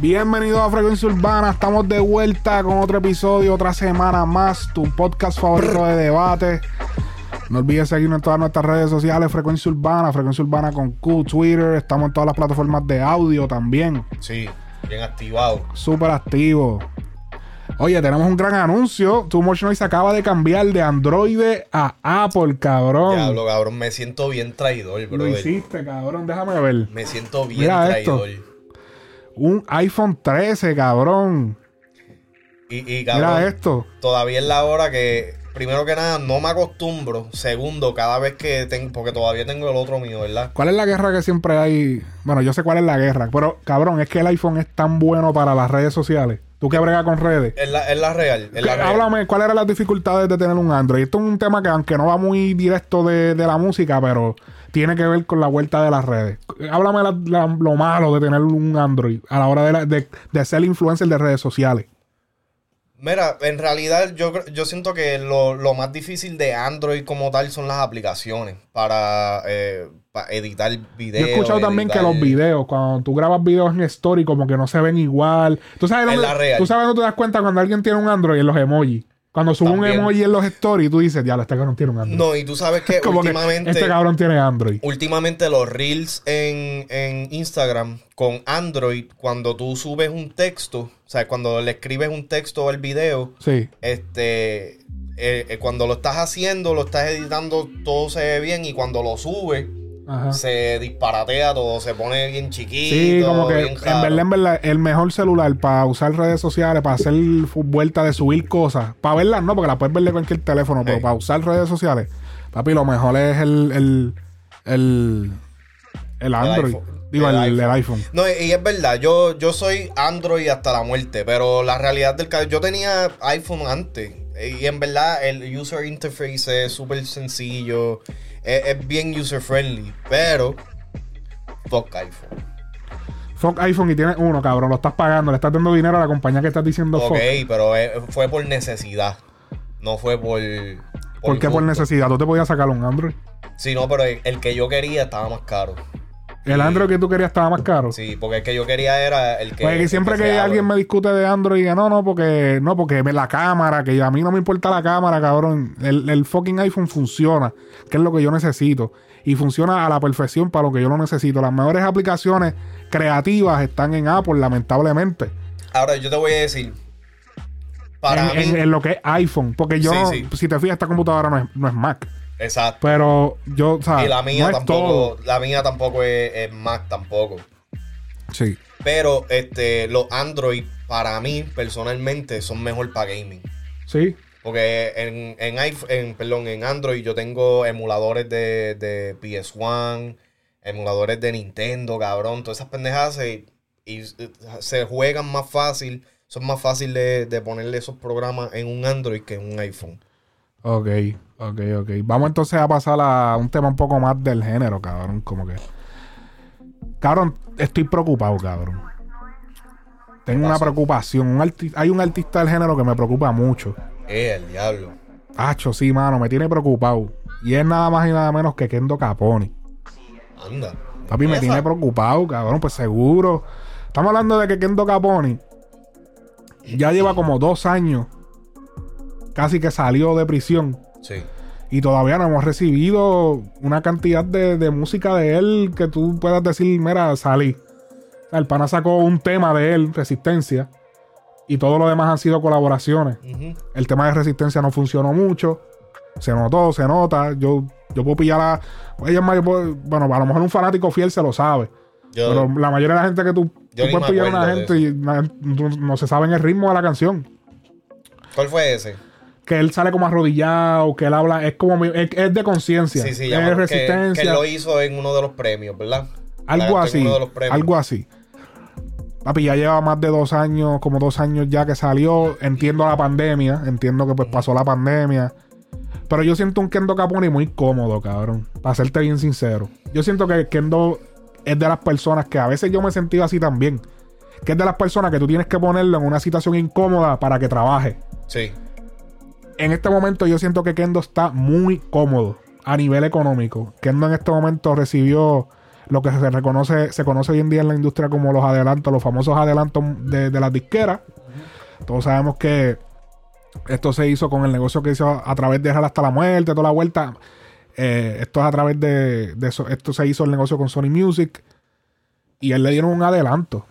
Bienvenidos a Frecuencia Urbana, estamos de vuelta con otro episodio, otra semana más, tu podcast favorito de debate. No olvides seguirnos en todas nuestras redes sociales, Frecuencia Urbana, Frecuencia Urbana con Q, Twitter, estamos en todas las plataformas de audio también. Sí, bien activado. Súper activo. Oye, tenemos un gran anuncio. Too Much Noise acaba de cambiar de Android a Apple, cabrón. Diablo, cabrón, me siento bien traidor, bro. Lo hiciste, cabrón, déjame ver. Me siento bien Mira esto. Un iPhone 13, cabrón. Y, y, cabrón, Mira esto. todavía es la hora que, primero que nada, no me acostumbro. Segundo, cada vez que tengo, porque todavía tengo el otro mío, ¿verdad? ¿Cuál es la guerra que siempre hay? Bueno, yo sé cuál es la guerra, pero cabrón, es que el iPhone es tan bueno para las redes sociales. Tú que bregas con redes. Es la, es la real, es la real. Háblame, ¿cuáles eran las dificultades de tener un Android? Esto es un tema que, aunque no va muy directo de, de la música, pero tiene que ver con la vuelta de las redes. Háblame la- la- lo malo de tener un Android a la hora de, de, de ser influencer de redes sociales. Mira, en realidad yo, yo siento que lo, lo más difícil de Android como tal son las aplicaciones para, eh, para editar Yo videos. he escuchado también que los videos, cuando tú grabas videos en Story, como que no se ven igual. ¿Tú sabes, dónde- la real. tú sabes dónde te das cuenta cuando alguien tiene un Android en los emojis. Cuando sube un emoji en los stories, tú dices, ya, este cabrón tiene un Android. No, y tú sabes que como que últimamente... este cabrón tiene Android. Últimamente los reels en, en Instagram con Android, cuando tú subes un texto, o sea, cuando le escribes un texto al video, Sí. este, eh, eh, cuando lo estás haciendo, lo estás editando, todo se ve bien y cuando lo subes, Ajá. se disparatea todo, se pone bien chiquito. Sí, como que en verdad, en verdad, el mejor celular para usar redes sociales, para hacer vuelta de subir cosas, para verlas no, porque las puedes ver de cualquier teléfono, pero para usar redes sociales, papi, lo mejor es el, el, el, el Android. Digo, El el, el iPhone. No, y es verdad, yo, yo soy Android hasta la muerte, pero la realidad del caso, yo tenía iPhone antes, y en verdad el user interface es súper sencillo, es, es bien user friendly, pero fuck iPhone. Fuck iPhone y tienes uno, cabrón, lo estás pagando, le estás dando dinero a la compañía que estás diciendo Ok, fuck. pero eh, fue por necesidad, no fue por... ¿Por qué por necesidad? ¿Tú te podías sacar un Android? Sí, no, pero el, el que yo quería estaba más caro. ¿El. Android que tú querías estaba más caro? Sí, porque el que yo quería era el que... Pues que el siempre que alguien me discute de Android, diga, no, no, porque no, porque me- la cámara, que a mí no me importa la cámara, cabrón. El, el fucking iPhone funciona, que es lo que yo necesito. Y funciona a la perfección para lo que yo lo necesito. Las mejores aplicaciones creativas están en Apple, lamentablemente. Ahora, yo te voy a decir... Para en, mí... en- en lo que es iPhone. Porque yo, Sí, no- sí. si te fijas, esta computadora no es, no es Mac. Exacto. Pero yo, o sea, Y la mía no es tampoco, todo. la mía tampoco es, es Mac tampoco. Sí. Pero este, los Android, para mí, personalmente, son mejor para gaming. Sí. Porque en, en, iPhone, en, perdón, en Android yo tengo emuladores de, de PS1, emuladores de Nintendo, cabrón. Todas esas pendejadas se, y se juegan más fácil. Son más fácil de, de ponerle esos programas en un Android que en un iPhone. Ok, ok, ok. Vamos entonces a pasar a un tema un poco más del género, cabrón. Como que. Cabrón, estoy preocupado, cabrón. Tengo una preocupación. Un Hay un artista del género que me preocupa mucho. Eh, el diablo. Hacho, sí, mano, me tiene preocupado. Y es nada más y nada menos que Kendo Caponi. Anda. Papi, me Esa. tiene preocupado, cabrón, pues seguro. Estamos hablando de que Kendo Caponi ya lleva como dos años. Casi que salió de prisión. Sí. Y todavía no hemos recibido una cantidad de, de música de él que tú puedas decir, mira, salí. El pana sacó un tema de él, Resistencia. Y todo lo demás han sido colaboraciones. El tema de Resistencia no funcionó mucho. Se notó, se nota. Yo, yo puedo pillar a... Ma, yo puedo- bueno, a lo mejor un fanático fiel se lo sabe. Yo, Pero la mayoría de la gente que tú, Yo tú puedes pillar a una gente y no, no se saben el ritmo de la canción. ¿Cuál fue ese? Que él sale como arrodillado, que él habla, es como es, es de conciencia. Sí, sí, es que- resistencia. Que, lo hizo en uno de los premios, ¿verdad? Algo así. Algo así. Papi, ya lleva más de dos años, como dos años ya que salió. Entiendo la pandemia. Entiendo que pues pasó la pandemia. Pero yo siento un Kendo Caponi muy cómodo, cabrón. Para serte bien sincero. Yo siento que Kendo es de las personas que a veces yo me he sentido así también. Que es de las personas que tú tienes que ponerlo en una situación incómoda para que trabaje. Sí. En este momento yo siento que Kendo está muy cómodo a nivel económico. Kendo en este momento recibió lo que se reconoce, se conoce hoy en día en la industria como los adelantos, los famosos adelantos de, de las disqueras. Todos sabemos que esto se hizo con el negocio que hizo a través de Real hasta la muerte, toda la vuelta. Eh, esto es a través de, de eso. Esto se hizo el negocio con Sony Music. Y él le dieron un adelanto.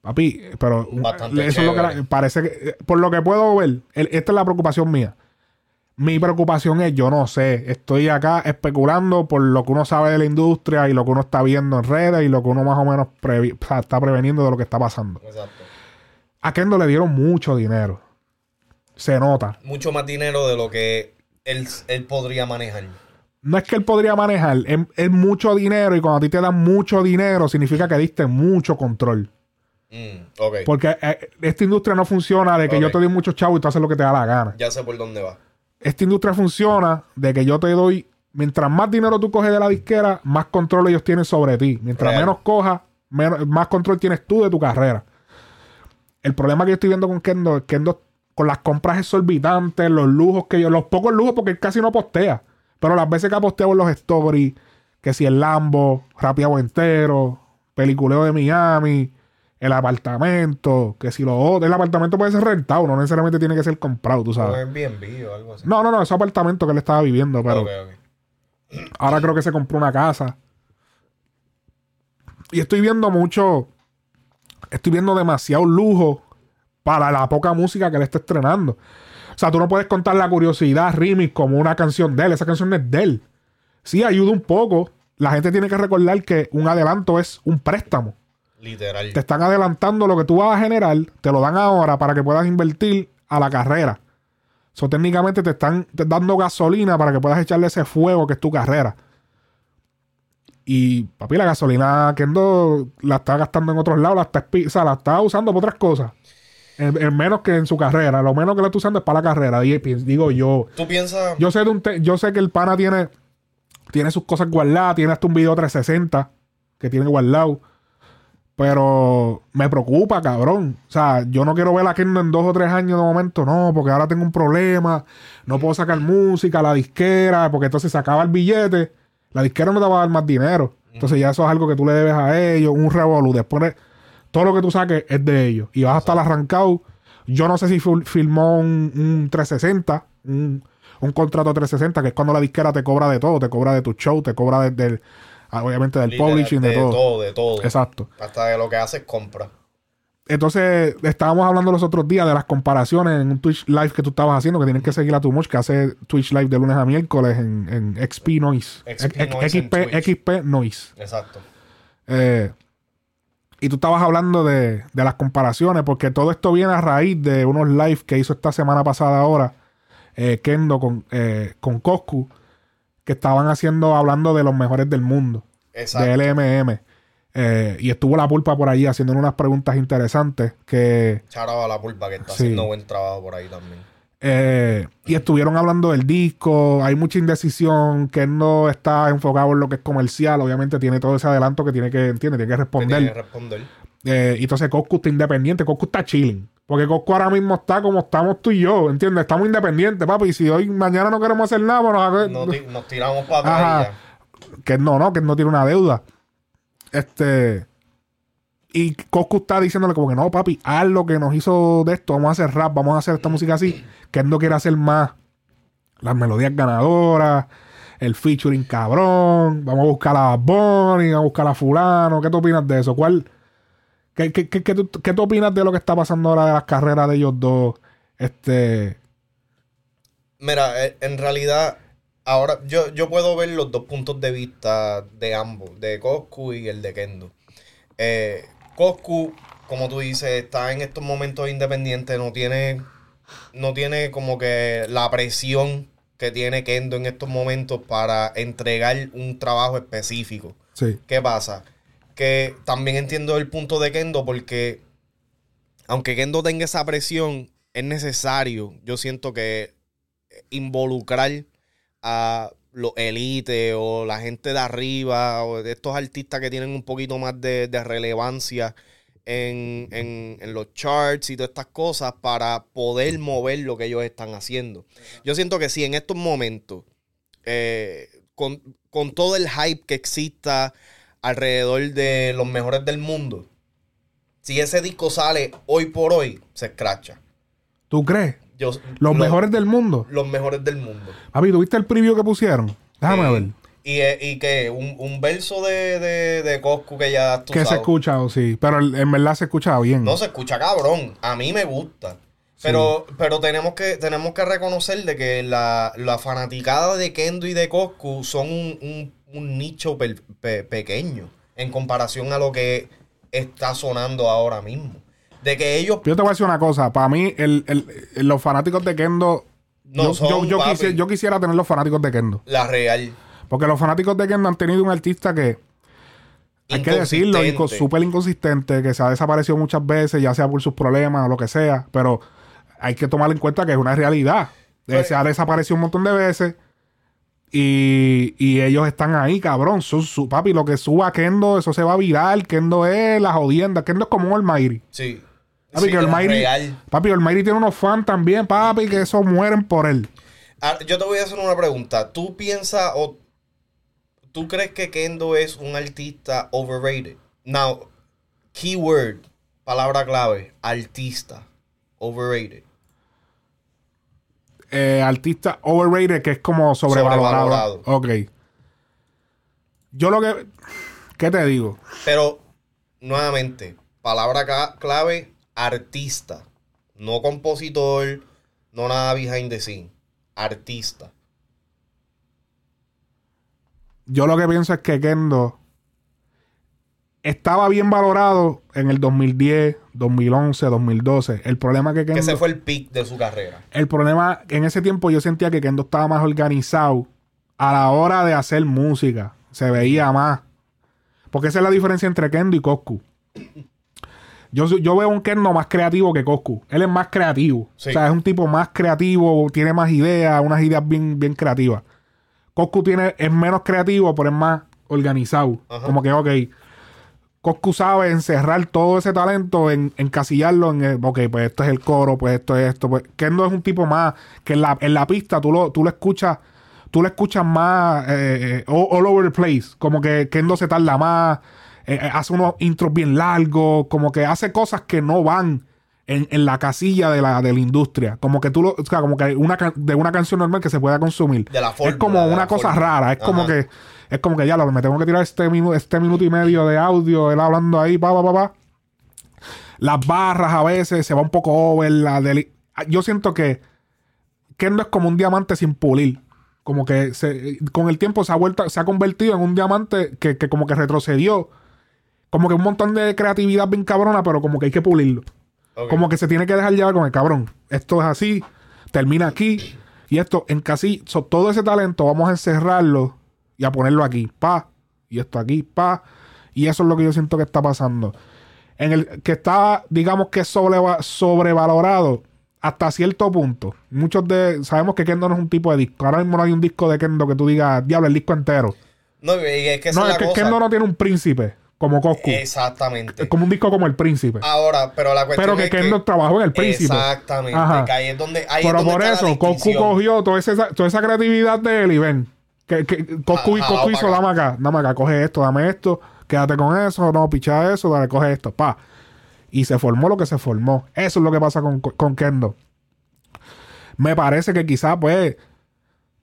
Papi, pero un- eso es lo que la- parece que, por lo que puedo ver, el- esta es la preocupación mía. Mi preocupación es, yo no sé, estoy acá especulando por lo que uno sabe de la industria y lo que uno está viendo en redes y lo que uno más o menos previ- o sea, está preveniendo de lo que está pasando. Exacto. A Kendo le dieron mucho dinero. Se nota. Mucho más dinero de lo que él, él podría manejar. No es que él podría manejar, es, es mucho dinero y cuando a ti te dan mucho dinero significa que diste mucho control. Mm, ok. Porque eh, esta industria no funciona de que yo te doy mucho chavo y tú haces lo que te da la gana. Ya sé por dónde va. Esta industria funciona de que yo te doy, mientras más dinero tú coges de la disquera, más control ellos tienen sobre ti. Mientras Real. menos cojas, menos- más control tienes tú de tu carrera. El problema que yo estoy viendo con Kendo es que Kendo, con las compras exorbitantes, los lujos que yo, los pocos lujos, porque él casi no postea. Pero las veces que ha posteado en los stories, que si el Lambo, rapeado entero, peliculeo de Miami, el apartamento, que si lo otro, el apartamento puede ser rentado, no necesariamente tiene que ser comprado, tú sabes. Airbnb o algo así. No, no, no, ese apartamento que él estaba viviendo, pero ahora creo que se compró una casa. Y estoy viendo mucho, estoy viendo demasiado lujo para la poca música que él está estrenando. O sea, tú no puedes contar la curiosidad remix como una canción de él. Esa canción es de él. Sí, ayuda un poco. La gente tiene que recordar que un adelanto es un préstamo. Literal. Te están adelantando lo que tú vas a generar, te lo dan ahora para que puedas invertir a la carrera. So, técnicamente te están te- dando gasolina para que puedas echarle ese fuego que es tu carrera. Y, papi, la gasolina Kendo la está gastando en otros lados, la está, o sea, la está usando para otras cosas. En, en menos que en su carrera. Lo menos que la está usando es para la carrera. Y, digo yo. ¿Tú piensas? Yo sé, de un te- yo sé que el pana tiene, tiene sus cosas guardadas, tiene hasta un video 360 que tiene guardado. Pero me preocupa, cabrón. O sea, yo no quiero ver a Kendo en dos o tres años de momento, no, porque ahora tengo un problema, no puedo sacar música, la disquera, porque entonces se acaba el billete, la disquera no te va a dar más dinero. Entonces ya eso es algo que tú le debes a ellos, un revolú. Después de- todo lo que tú saques es de ellos. Y vas a estar arrancado. Yo no sé si filmó un, un 360, un, un contrato 360, que es cuando la disquera te cobra de todo, te cobra de tu show, te cobra de- del, ah, obviamente del Literal, publishing, de, todo. todo, de todo. Exacto. Hasta de lo que haces compra. Entonces, estábamos hablando los otros días de las comparaciones en un Twitch Live que tú estabas haciendo, que tienes que seguir a tu Much, que hace Twitch Live de lunes a miércoles en, en XP Noise. XP Noise XP, Noise. Exacto. Eh, y tú estabas hablando de, de las comparaciones, porque todo esto viene a raíz de unos live que hizo esta semana pasada ahora, eh, Kendo con, eh, con Coscu, que estaban haciendo, hablando de los mejores del mundo, Exacto. de LMM. Eh, y estuvo la pulpa por ahí haciendo unas preguntas interesantes que... Charaba la pulpa que está Sí. haciendo buen trabajo por ahí también. Eh, y estuvieron hablando del disco, hay mucha indecisión, que él no está enfocado en lo que es comercial, obviamente tiene todo ese adelanto que tiene que, entiende, tiene que Que responder. tiene que responder. Eh, y entonces Coscu está independiente, Coscu está chilling. Porque Coscu ahora mismo está como estamos tú y yo, ¿entiendes? Estamos independientes, papi. Y si hoy, mañana no queremos hacer nada, pues nos- Nos, nos tiramos para atrás que no, no, que no tiene una deuda. Este. Y Coscu está diciéndole como que no, papi, haz lo que nos hizo de esto, vamos a hacer rap, vamos a hacer esta música así. Que él no quiere hacer más las melodías ganadoras, el featuring cabrón, vamos a buscar a Bunny, vamos a buscar a fulano. ¿Qué tú opinas de eso? ¿Cuál? ¿Qué, qué, qué, tú, qué tú opinas de lo que está pasando ahora de las carreras de ellos dos? Este. Mira, eh, en realidad, ahora yo, yo puedo ver los dos puntos de vista de ambos, de Coscu y el de Kendo. Eh, Coscu, como tú dices, está en estos momentos independientes, no tiene, no tiene como que la presión que tiene Kendo en estos momentos para entregar un trabajo específico. Sí. ¿Qué pasa? Que también entiendo el punto de Kendo porque aunque Kendo tenga esa presión, es necesario, yo siento que involucrar a los élites o la gente de arriba o estos artistas que tienen un poquito más de, relevancia en, en- los charts y todas estas cosas para poder mover lo que ellos están haciendo. Yo siento que si en estos momentos, eh, con, con todo el hype que exista alrededor de los mejores del mundo, si ese disco sale hoy por hoy, se escracha. ¿Tú crees? Yo, Los lo- mejores del mundo. Los mejores del mundo. Papi, ¿tuviste el preview que pusieron? Déjame ver. Y, eh, y que un, un verso de, de, de Coscu que ya tú Que se escucha, sí. Pero en verdad se escucha bien. No se escucha cabrón. A mí me gusta. Pero, pero tenemos que tenemos que reconocer de que la, la fanaticada de Kendo y de Coscu son un, un- un nicho pe- pequeño en comparación a lo que está sonando ahora mismo. De que ellos Yo te voy a decir una cosa. Para mí, el, el- los fanáticos de Kendo. No yo, son, yo, quisiera tener los fanáticos de Kendo. la real Porque los fanáticos de Kendo han tenido un artista que. Hay que decirlo, inco- súper inconsistente, que se ha desaparecido muchas veces, ya sea por sus problemas o lo que sea, pero hay que tomar en cuenta que es una realidad. Pues- se ha desaparecido un montón de veces y, y ellos están ahí, cabrón. Su, su- papi, lo que suba Kendo, eso se va a virar. Kendo es la jodienda. Kendo es como Almighty. Sí. Papi, Sí, que Almighty, real. papi, Almighty tiene unos fans también, papi, que esos mueren por él. Ah, yo te voy a hacer una pregunta. ¿Tú piensas o tú crees que Kendo es un artista overrated? Now, keyword, palabra clave, artista, overrated. Eh, artista overrated que es como sobrevalorado. Sobrevalorado. Ok. Yo lo que. ¿Qué te digo? Pero, nuevamente, palabra clave, artista. No compositor, no nada behind the scene. Artista. Yo lo que pienso es que Kendo estaba bien valorado en el 2010, 2011, 2012. El problema que Que Kendo. ese fue el peak de su carrera. El problema, en ese tiempo yo sentía que Kendo estaba más organizado a la hora de hacer música. Se veía más. Porque esa es la diferencia entre Kendo y Coscu. Yo, yo veo un Kendo más creativo que Coscu. Él es más creativo. Sí. O sea, es un tipo más creativo, tiene más ideas, unas ideas bien, bien creativas. Coscu tiene, es menos creativo, pero es más organizado. Ajá. Como que, ok, Coscu sabe encerrar todo ese talento, en encasillarlo en, el, ok, pues esto es el coro, pues esto es esto. Pues, Kendo es un tipo más que en la, en la pista tú lo, tú lo escuchas, tú lo escuchas más eh, eh, all, all over the place. Como que Kendo se tarda más, eh, hace unos intros bien largos, como que hace cosas que no van en, en la casilla de la, de la industria. Como que tú lo, o sea, como que una de una canción normal que se pueda consumir. De la es fórmula, como una cosa rara, es como que es como que ya lo me tengo que tirar este minuto, este minuto y medio de audio, él hablando ahí, pa, pa, pa, pa. Las barras a veces se va un poco over. La deli- Yo siento que Kendo es como un diamante sin pulir. Como que se- con el tiempo se ha vuelto, se ha convertido en un diamante que, que como que retrocedió. Como que un montón de creatividad bien cabrona, pero como que hay que pulirlo. Como que se tiene que dejar llevar con el cabrón. Esto es así, termina aquí. Y esto en casi so, todo ese talento vamos a encerrarlo y a ponerlo aquí, pa. Y esto aquí, pa. Y eso es lo que yo siento que está pasando. En el que está, digamos que sobreva- sobrevalorado hasta cierto punto. Muchos de. Sabemos que Kendo no es un tipo de disco. Ahora mismo no hay un disco de Kendo que tú digas, diablo, el disco entero. No, es que No, es es la que cosa. Kendo no tiene un príncipe como Coscu. Exactamente. Es como un disco como el príncipe. Ahora, pero la cuestión pero que es Kendo trabajó en el príncipe. Exactamente. Ajá. Que ahí es donde, ahí es Pero donde por está eso, Coscu cogió toda esa, toda esa creatividad de él y ven. Que, que Coscu, Ah, Coscu ah, hizo, dame acá, dame acá, coge esto, dame esto, quédate con eso, no, picha eso, dale, coge esto, pa. Y se formó lo que se formó. Eso es lo que pasa con, con Kendo. Me parece que quizás, pues,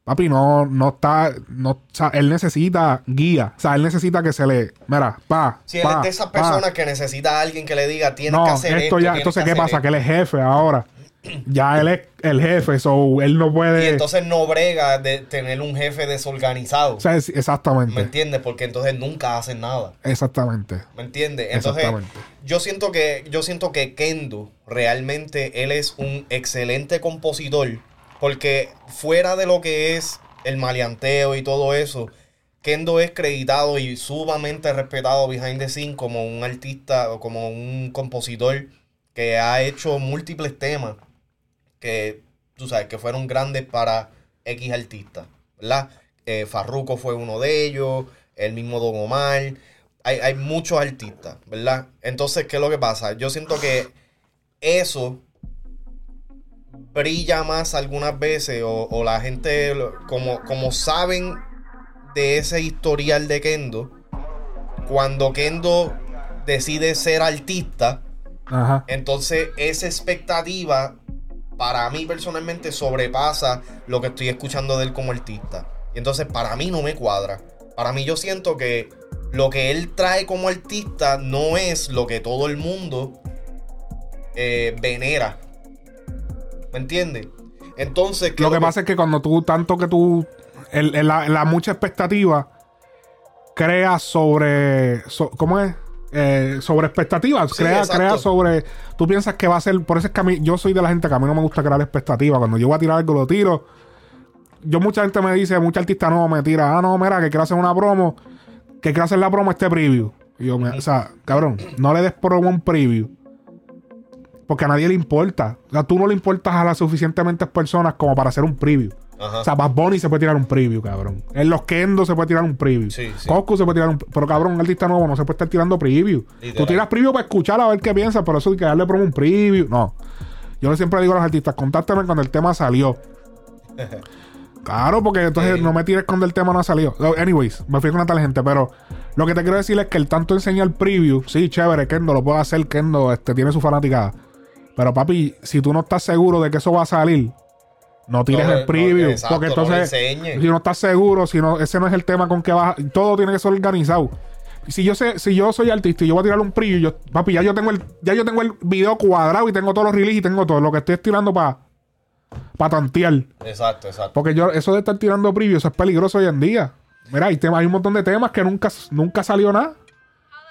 papi, no, no está, no, o sea, él necesita guía. O sea, él necesita que se le, mira, pa, Si él pa, es de esas pa. personas que necesita a alguien que le diga, tienes No, que hacer esto esto. ya, entonces, ¿qué pasa? esto. Que él es jefe ahora. Ya él es el jefe, so él no puede. Y entonces no brega de tener un jefe desorganizado. o sea, es- ¿Me exactamente. entiendes? Porque entonces nunca hacen nada. Exactamente. ¿Me entiendes? Entonces, Exactamente. yo siento que yo siento que Kendo realmente él es un excelente compositor porque fuera de lo que es el maleanteo y todo eso, Kendo es creditado y sumamente respetado behind the scene como un artista o como un compositor que ha hecho múltiples temas que tú sabes que fueron grandes para X artistas, ¿verdad? Eh, Farruko fue uno de ellos, el mismo Don Omar. Hay, hay muchos artistas, ¿verdad? Entonces, ¿qué es lo que pasa? Yo siento que eso brilla más algunas veces o, o la gente, como, como saben de ese historial de Kendo, cuando Kendo decide ser artista, Ajá. entonces esa expectativa para mí personalmente sobrepasa lo que estoy escuchando de él como artista. Y entonces para mí no me cuadra. Para mí yo siento que lo que él trae como artista no es lo que todo el mundo eh, venera. ¿Me entiendes? Entonces, ¿qué Lo que pasa es que cuando tú, tanto que tú, el- el- la, la mucha expectativa, creas sobre, so- ¿cómo es? Eh, sobre expectativas, Sí, crea, exacto. crea sobre, tú piensas que va a ser, por eso es que a mí, yo soy de la gente que a mí no me gusta crear expectativas, cuando yo voy a tirar algo lo tiro, yo mucha gente me dice, mucha artista no me tira, ah no, mira, que quiero hacer una promo, que quiero hacer la promo este preview, y yo, me- o sea, cabrón, no le des promo un preview, porque a nadie le importa, o sea, tú no le importas a las suficientemente personas como para hacer un preview. Ajá. O sea, Bad Bunny se puede tirar un preview, cabrón. En los Kendo se puede tirar un preview. Sí, sí. Coscu se puede tirar un Pero, cabrón, un artista nuevo no se puede estar tirando preview. Literal. Tú tiras preview para escuchar a ver qué piensa, pero eso hay que darle promo un preview. No. Yo le siempre digo a los artistas, contáctame cuando el tema salió. claro, porque entonces Sí. no me tires cuando el tema no ha salido. Anyways, me fui con una tangente, pero lo que te quiero decir es que el tanto enseñar preview, sí, chévere, Kendo lo puede hacer, Kendo este, tiene su fanaticada. Pero papi, si tú no estás seguro de que eso va a salir, no tires No, el no, preview. exacto, porque no entonces, enseñes. si no estás seguro, si no, ese no es el tema con que vas. Todo tiene que ser organizado. Si yo sé, si yo soy artista y yo voy a tirar un preview, yo, papi, ya yo tengo el, ya yo tengo el video cuadrado y tengo todos los releases y tengo todo. Lo que estoy estirando para para tantear. Exacto, exacto. Porque yo, eso de estar tirando preview, eso es peligroso hoy en día. Mira, hay, temas, hay un montón de temas que nunca, nunca salió nada.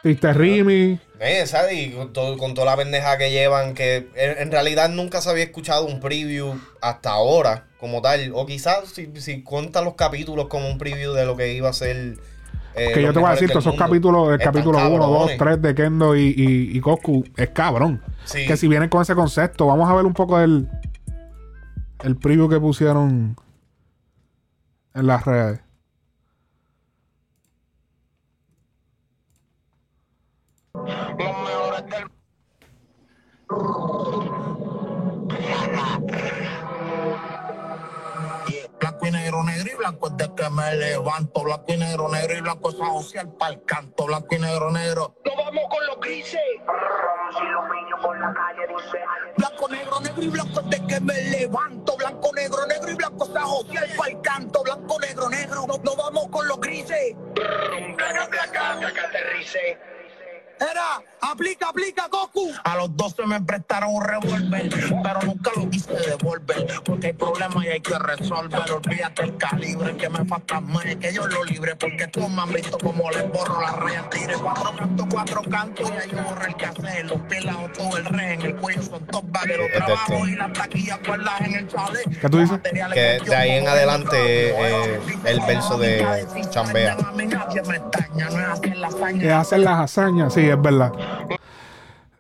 Triste Rimi. ¿sabes? Y con, todo- con toda la pendeja que llevan, que en, en realidad nunca se había escuchado un preview hasta ahora, como tal. O quizás si, si cuentas los capítulos como un preview de lo que iba a ser. eh, Que yo te voy a decir, todos esos capítulos, el capítulo 1, 2, cabrones. 3 de Kendo y, y, y es cabrón. Sí. Que si vienen con ese concepto, vamos a ver un poco el, el preview que pusieron en las redes. Blanco es de que me levanto. Blanco y negro, negro y blanco es social para el canto. Blanco y negro, negro. Nos vamos con los grises. Por la calle Blanco, negro, negro y blanco es de que me levanto. Blanco, negro, negro y blanco es social para el canto. Blanco, negro, negro. Nos, nos vamos con los grises. Placa, placa, placa, aterrice Era, aplica, aplica, Goku. A los 12 me prestaron un revólver, pero nunca lo quise devolver. Porque hay problemas y hay que resolver. Olvídate el calibre que me falta más, que yo lo libre. Porque todos me han visto como les borro las rayas. Tire cuatro cantos, cuatro cantos. Y hay borro el que hacer. Los pelados, todo el rey en el cuello son dos vaqueros. Este, Trabajo este. y las taquillas cuerdas en el chale. ¿Qué tú dices? Que de ahí en adelante, como eh, el verso de Chambea. La. Que hacen las hazañas, sí, es verdad.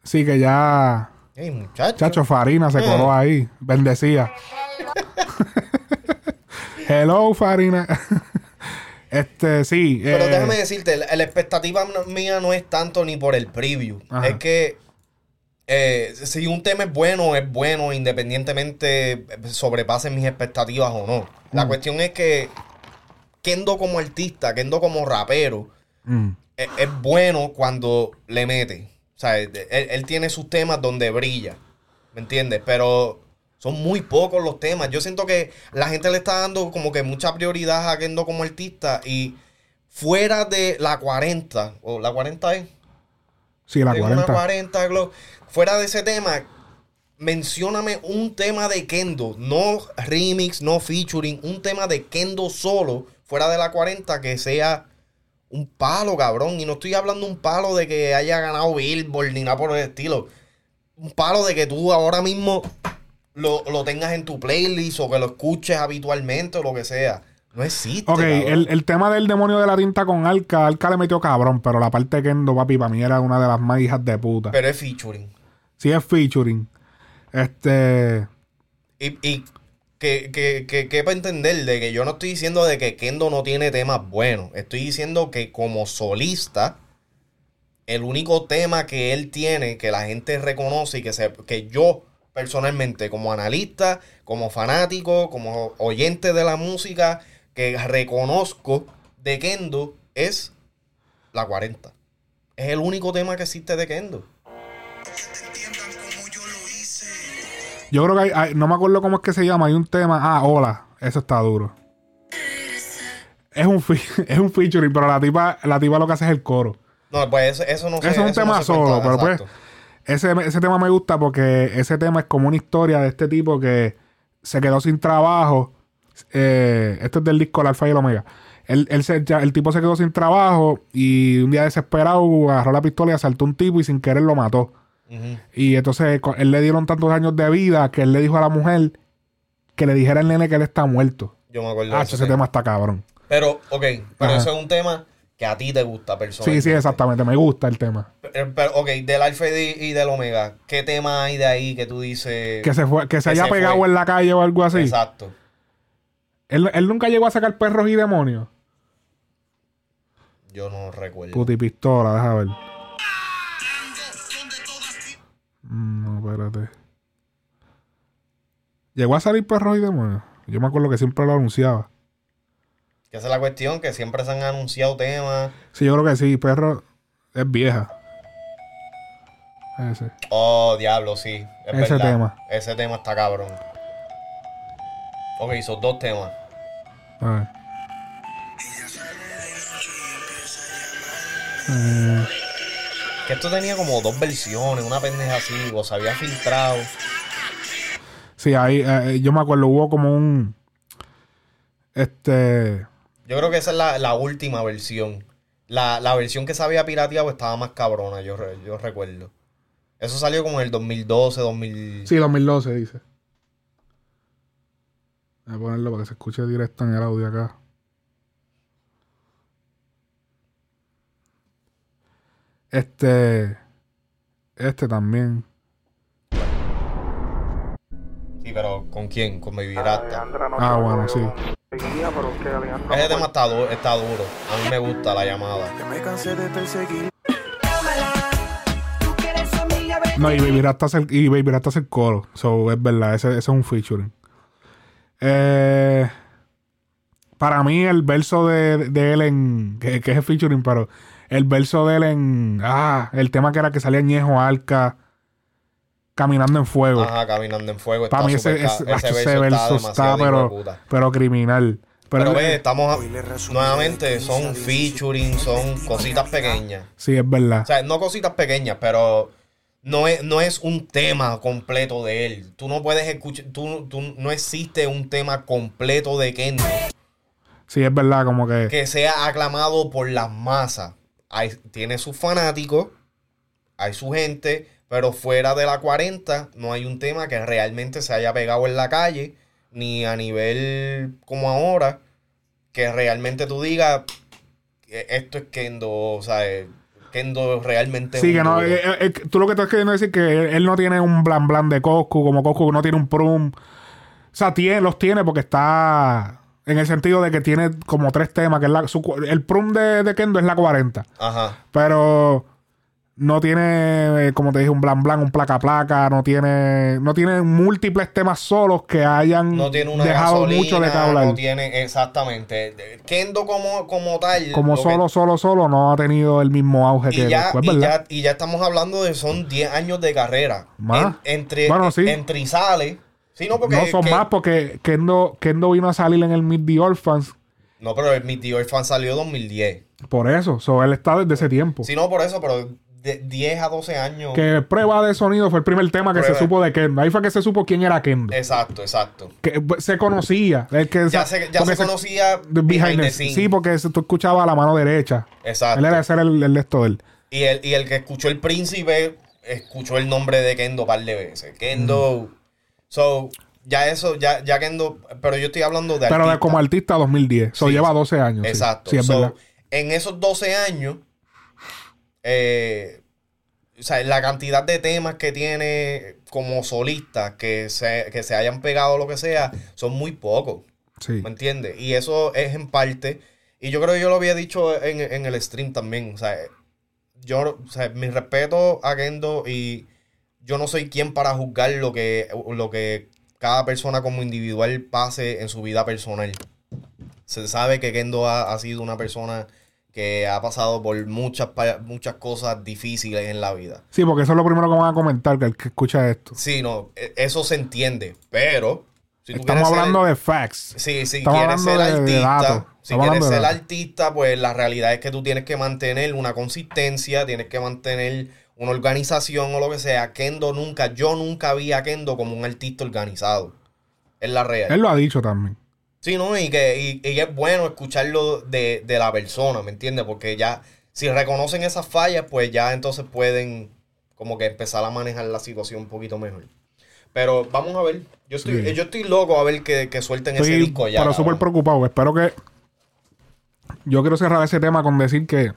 Sí, que ya. Ey, muchacho. Chacho Farina se coló ahí. Bendecía. Hello, Farina. este, sí. Pero eh, déjame decirte, la, la expectativa mía no es tanto ni por el preview. Ajá. Es que eh, si un tema es bueno, es bueno, independientemente sobrepasen mis expectativas o no. La Mm. cuestión es que Kendo como artista, Kendo como rapero, mm, es, es bueno cuando le mete. O sea, él, él tiene sus temas donde brilla. ¿Me entiendes? Pero son muy pocos los temas. Yo siento que la gente le está dando como que mucha prioridad a Kendo como artista y fuera de la 40, o la 40 es. sí, la Tengo una 40. 40, Glo- Fuera de ese tema, mencióname un tema de Kendo, no remix, no featuring, un tema de Kendo solo, fuera de la 40, que sea un palo, cabrón. Y no estoy hablando un palo de que haya ganado Billboard ni nada por el estilo. Un palo de que tú ahora mismo lo, lo tengas en tu playlist o que lo escuches habitualmente o lo que sea. No existe. Ok, cabrón. el, el tema del demonio de la tinta con Alca, Alca le metió cabrón, pero la parte de Kendo, papi, para mí era una de las más hijas de puta. Pero es featuring. Sí es featuring. Este... Y, y que, que, que, para entender de que yo no estoy diciendo de que Kendo no tiene temas buenos. Estoy diciendo que como solista, el único tema que él tiene, que la gente reconoce y que, se, que yo personalmente, como analista, como fanático, como oyente de la música, que reconozco de Kendo es la 40. es el único tema que existe de Kendo. Yo creo que hay, hay- no me acuerdo cómo es que se llama. Hay un tema. Ah, hola. Eso está duro. Es un, es un featuring, pero la tipa, la tipa lo que hace es el coro. No, pues eso, eso no se Eso es un eso tema no se cuenta, solo, pero pues ese, ese tema me gusta porque ese tema es como una historia de este tipo que se quedó sin trabajo. Eh, esto es del disco El Alfa y el Omega. Se- ya- el tipo se quedó sin trabajo y un día desesperado agarró la pistola y asaltó a un tipo y sin querer lo mató. Y entonces él le dieron tantos años de vida que él le dijo a la mujer que le dijera al nene que él está muerto. Yo me acuerdo Ah, de ese ese tema está cabrón. Pero, ok, pero Ajá. eso es un tema que a ti te gusta personalmente. Sí, sí, exactamente. Me gusta el tema. Pero, pero, ok, del Alfa y del Omega, ¿qué tema hay de ahí que tú dices? Que se fue, que se Que haya se pegado fue. en la calle o algo así. Exacto. Él, él nunca llegó a sacar perros y demonios. Yo no recuerdo. Puti pistola, deja ver. No, espérate. ¿Llegó a salir perros y demonios? Yo me acuerdo que siempre lo anunciaba. Que esa es la cuestión, que siempre se han anunciado temas. Sí, yo creo que sí, perro es vieja. Ese. Oh, diablo, sí. Es Ese verdad. tema. Ese tema está cabrón. Ok, son dos temas. A ver. Eh, Que esto tenía como dos versiones, una pendeja así, o se había filtrado. sí, ahí eh, yo me acuerdo, hubo como un. Este. Yo creo que esa es la, la última versión. La, la versión que se había pirateado estaba más cabrona, yo, yo recuerdo. Eso salió como en el 2012, 2000... Sí, 2012 dice. Voy a ponerlo para que se escuche directo en el audio acá. Este. Este también. Sí, pero ¿con quién? Con Baby Rasta. Ah, bueno, sí. Ese tema está, du- está duro. A mí me gusta la llamada. No, y Baby Rasta hace el, y Baby Rasta hace el coro. So, es verdad, ese, ese es un featuring. Eh, para mí, el verso de, de él en. Que, que es el featuring, pero. El verso de él en. Ah, el tema que era que salía Ñejo Alca. Caminando en fuego. Ajá, Caminando en Fuego. Para está mí ese, verso está, de pero, puta. pero criminal. Pero, ve, estamos a- nuevamente, son featuring, son cositas pequeñas. sí, es verdad. O sea, no cositas pequeñas, pero no es, no es un tema completo de él. Tú no puedes escuchar, tú, tú- no existe un tema completo de Kendo sí, es verdad, como que. que sea aclamado por las masas. Hay, tiene sus fanáticos, hay su gente, pero fuera de la 40 no hay un tema que realmente se haya pegado en la calle, ni a nivel como ahora, que realmente tú digas, "Eh, esto es Kendo, o sea, eh, Kendo realmente... Sí, que no. duro". eh, eh, tú lo que estás queriendo decir es que él, él no tiene un blan blan de Coscu, como Coscu no tiene un prum. O sea, tiene, los tiene porque está. En el sentido de que tiene como tres temas, que es la, su el prum de, de Kendo es la 40. Ajá. Pero no tiene, eh, como te dije, un blan blan, un placa placa, no tiene, no tiene múltiples temas solos que hayan No tiene una dejado gasolina, mucho de hablar. no tiene, exactamente. Kendo como, como tal. como que- solo, solo, solo, no ha tenido el mismo auge que ya, después, y, ya, y ya estamos hablando de son 10 años de carrera. Más. En- entre, Bueno, sí. entre y sale. Sí, no, porque. no son que- más porque Kendo, Kendo vino a salir en el Meet the Orphans No, pero el, tío el fan salió 2010. por eso. So, él está desde ese tiempo. Sí, no, por eso, pero de 10 a 12 años. Que prueba de sonido fue el primer tema que se supo de Kendo. Ahí fue que se supo quién era Kendo. Exacto, exacto. Que pues, se conocía. El que, Ya se, ya se conocía de behind the scenes. Sí, porque se- tú escuchabas a la mano derecha. Exacto. Él era ese el, el de esto de él. Y el, y el que escuchó el príncipe escuchó el nombre de Kendo un par de veces. Kendo. So, ya eso, ya, ya Kendo. Pero yo estoy hablando de. Pero de como artista 2010. So, Sí, lleva sí. 12 años. Exacto. Sí, es So, en esos 12 años, eh, o sea, la cantidad de temas que tiene como solista que se, que se hayan pegado o lo que sea, son muy pocos. Sí. ¿Me entiendes? Y eso es en parte. Y yo creo que yo lo había dicho en, en el stream también. O sea, yo, o sea, mi respeto a Kendo y yo no soy quien para juzgar lo que, lo que cada persona como individual pase en su vida personal. Se sabe que Kendo ha, ha sido una persona que ha pasado por muchas, muchas cosas difíciles en la vida. Sí, porque eso es lo primero que van a comentar, que el que escucha esto. Sí, no, e- eso se entiende, pero si tú Estamos ser- hablando de facts. Sí, si Estamos quieres ser de- artista, si quieres ser artista, pues la realidad es que tú tienes que mantener una consistencia, tienes que mantener una organización o lo que sea. Kendo nunca, yo nunca vi a Kendo como un artista organizado. Es la real. Él lo ha dicho también. Sí, ¿no? Y que y, y es bueno escucharlo de, de la persona, ¿me entiendes? Porque ya, si reconocen esas fallas, pues ya entonces pueden como que empezar a manejar la situación un poquito mejor. Pero vamos a ver. Yo estoy, Sí. yo estoy loco a ver que, que suelten ese disco ya. pero súper preocupado. Espero que. Yo quiero cerrar ese tema con decir que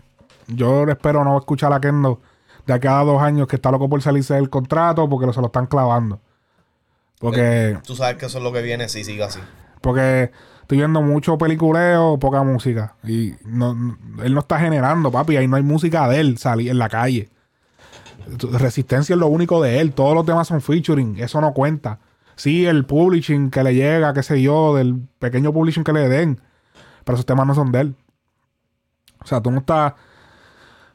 yo espero no escuchar a Kendo de aquí a dos años que está loco por salirse del contrato porque se lo están clavando. Porque, Tú sabes que eso es lo que viene si sigue así. porque estoy viendo mucho peliculeo, poca música. Y no, no- él no está generando, papi. Ahí no hay música de él salir en la calle. Resistencia es lo único de él. Todos los demás son featuring. Eso no cuenta. Sí, el publishing que le llega, qué sé yo, del pequeño publishing que le den. Pero esos temas no son de él. O sea, tú no estás.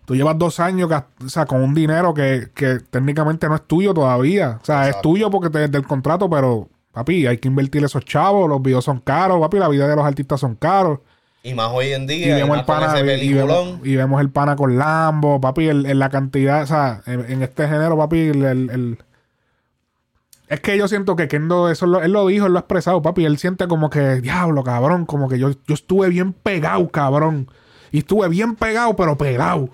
Tú llevas dos años gast- o sea, con un dinero que, que técnicamente no es tuyo todavía. O sea, es tuyo porque te del contrato, pero, papi, hay que invertir esos chavos. Los videos son caros, papi. La vida de los artistas son caros. Y más hoy en día, y vemos, el pana, y, y vemos, peliculón. y vemos el pana con Lambo, papi, el- en la cantidad, o sea, en, en este género, papi, el, el- el- es que yo siento que Kendo, eso lo- él lo dijo, él lo ha expresado, papi, él siente como que, diablo, cabrón, como que yo, yo estuve bien pegado, cabrón, y estuve bien pegado, pero pegado,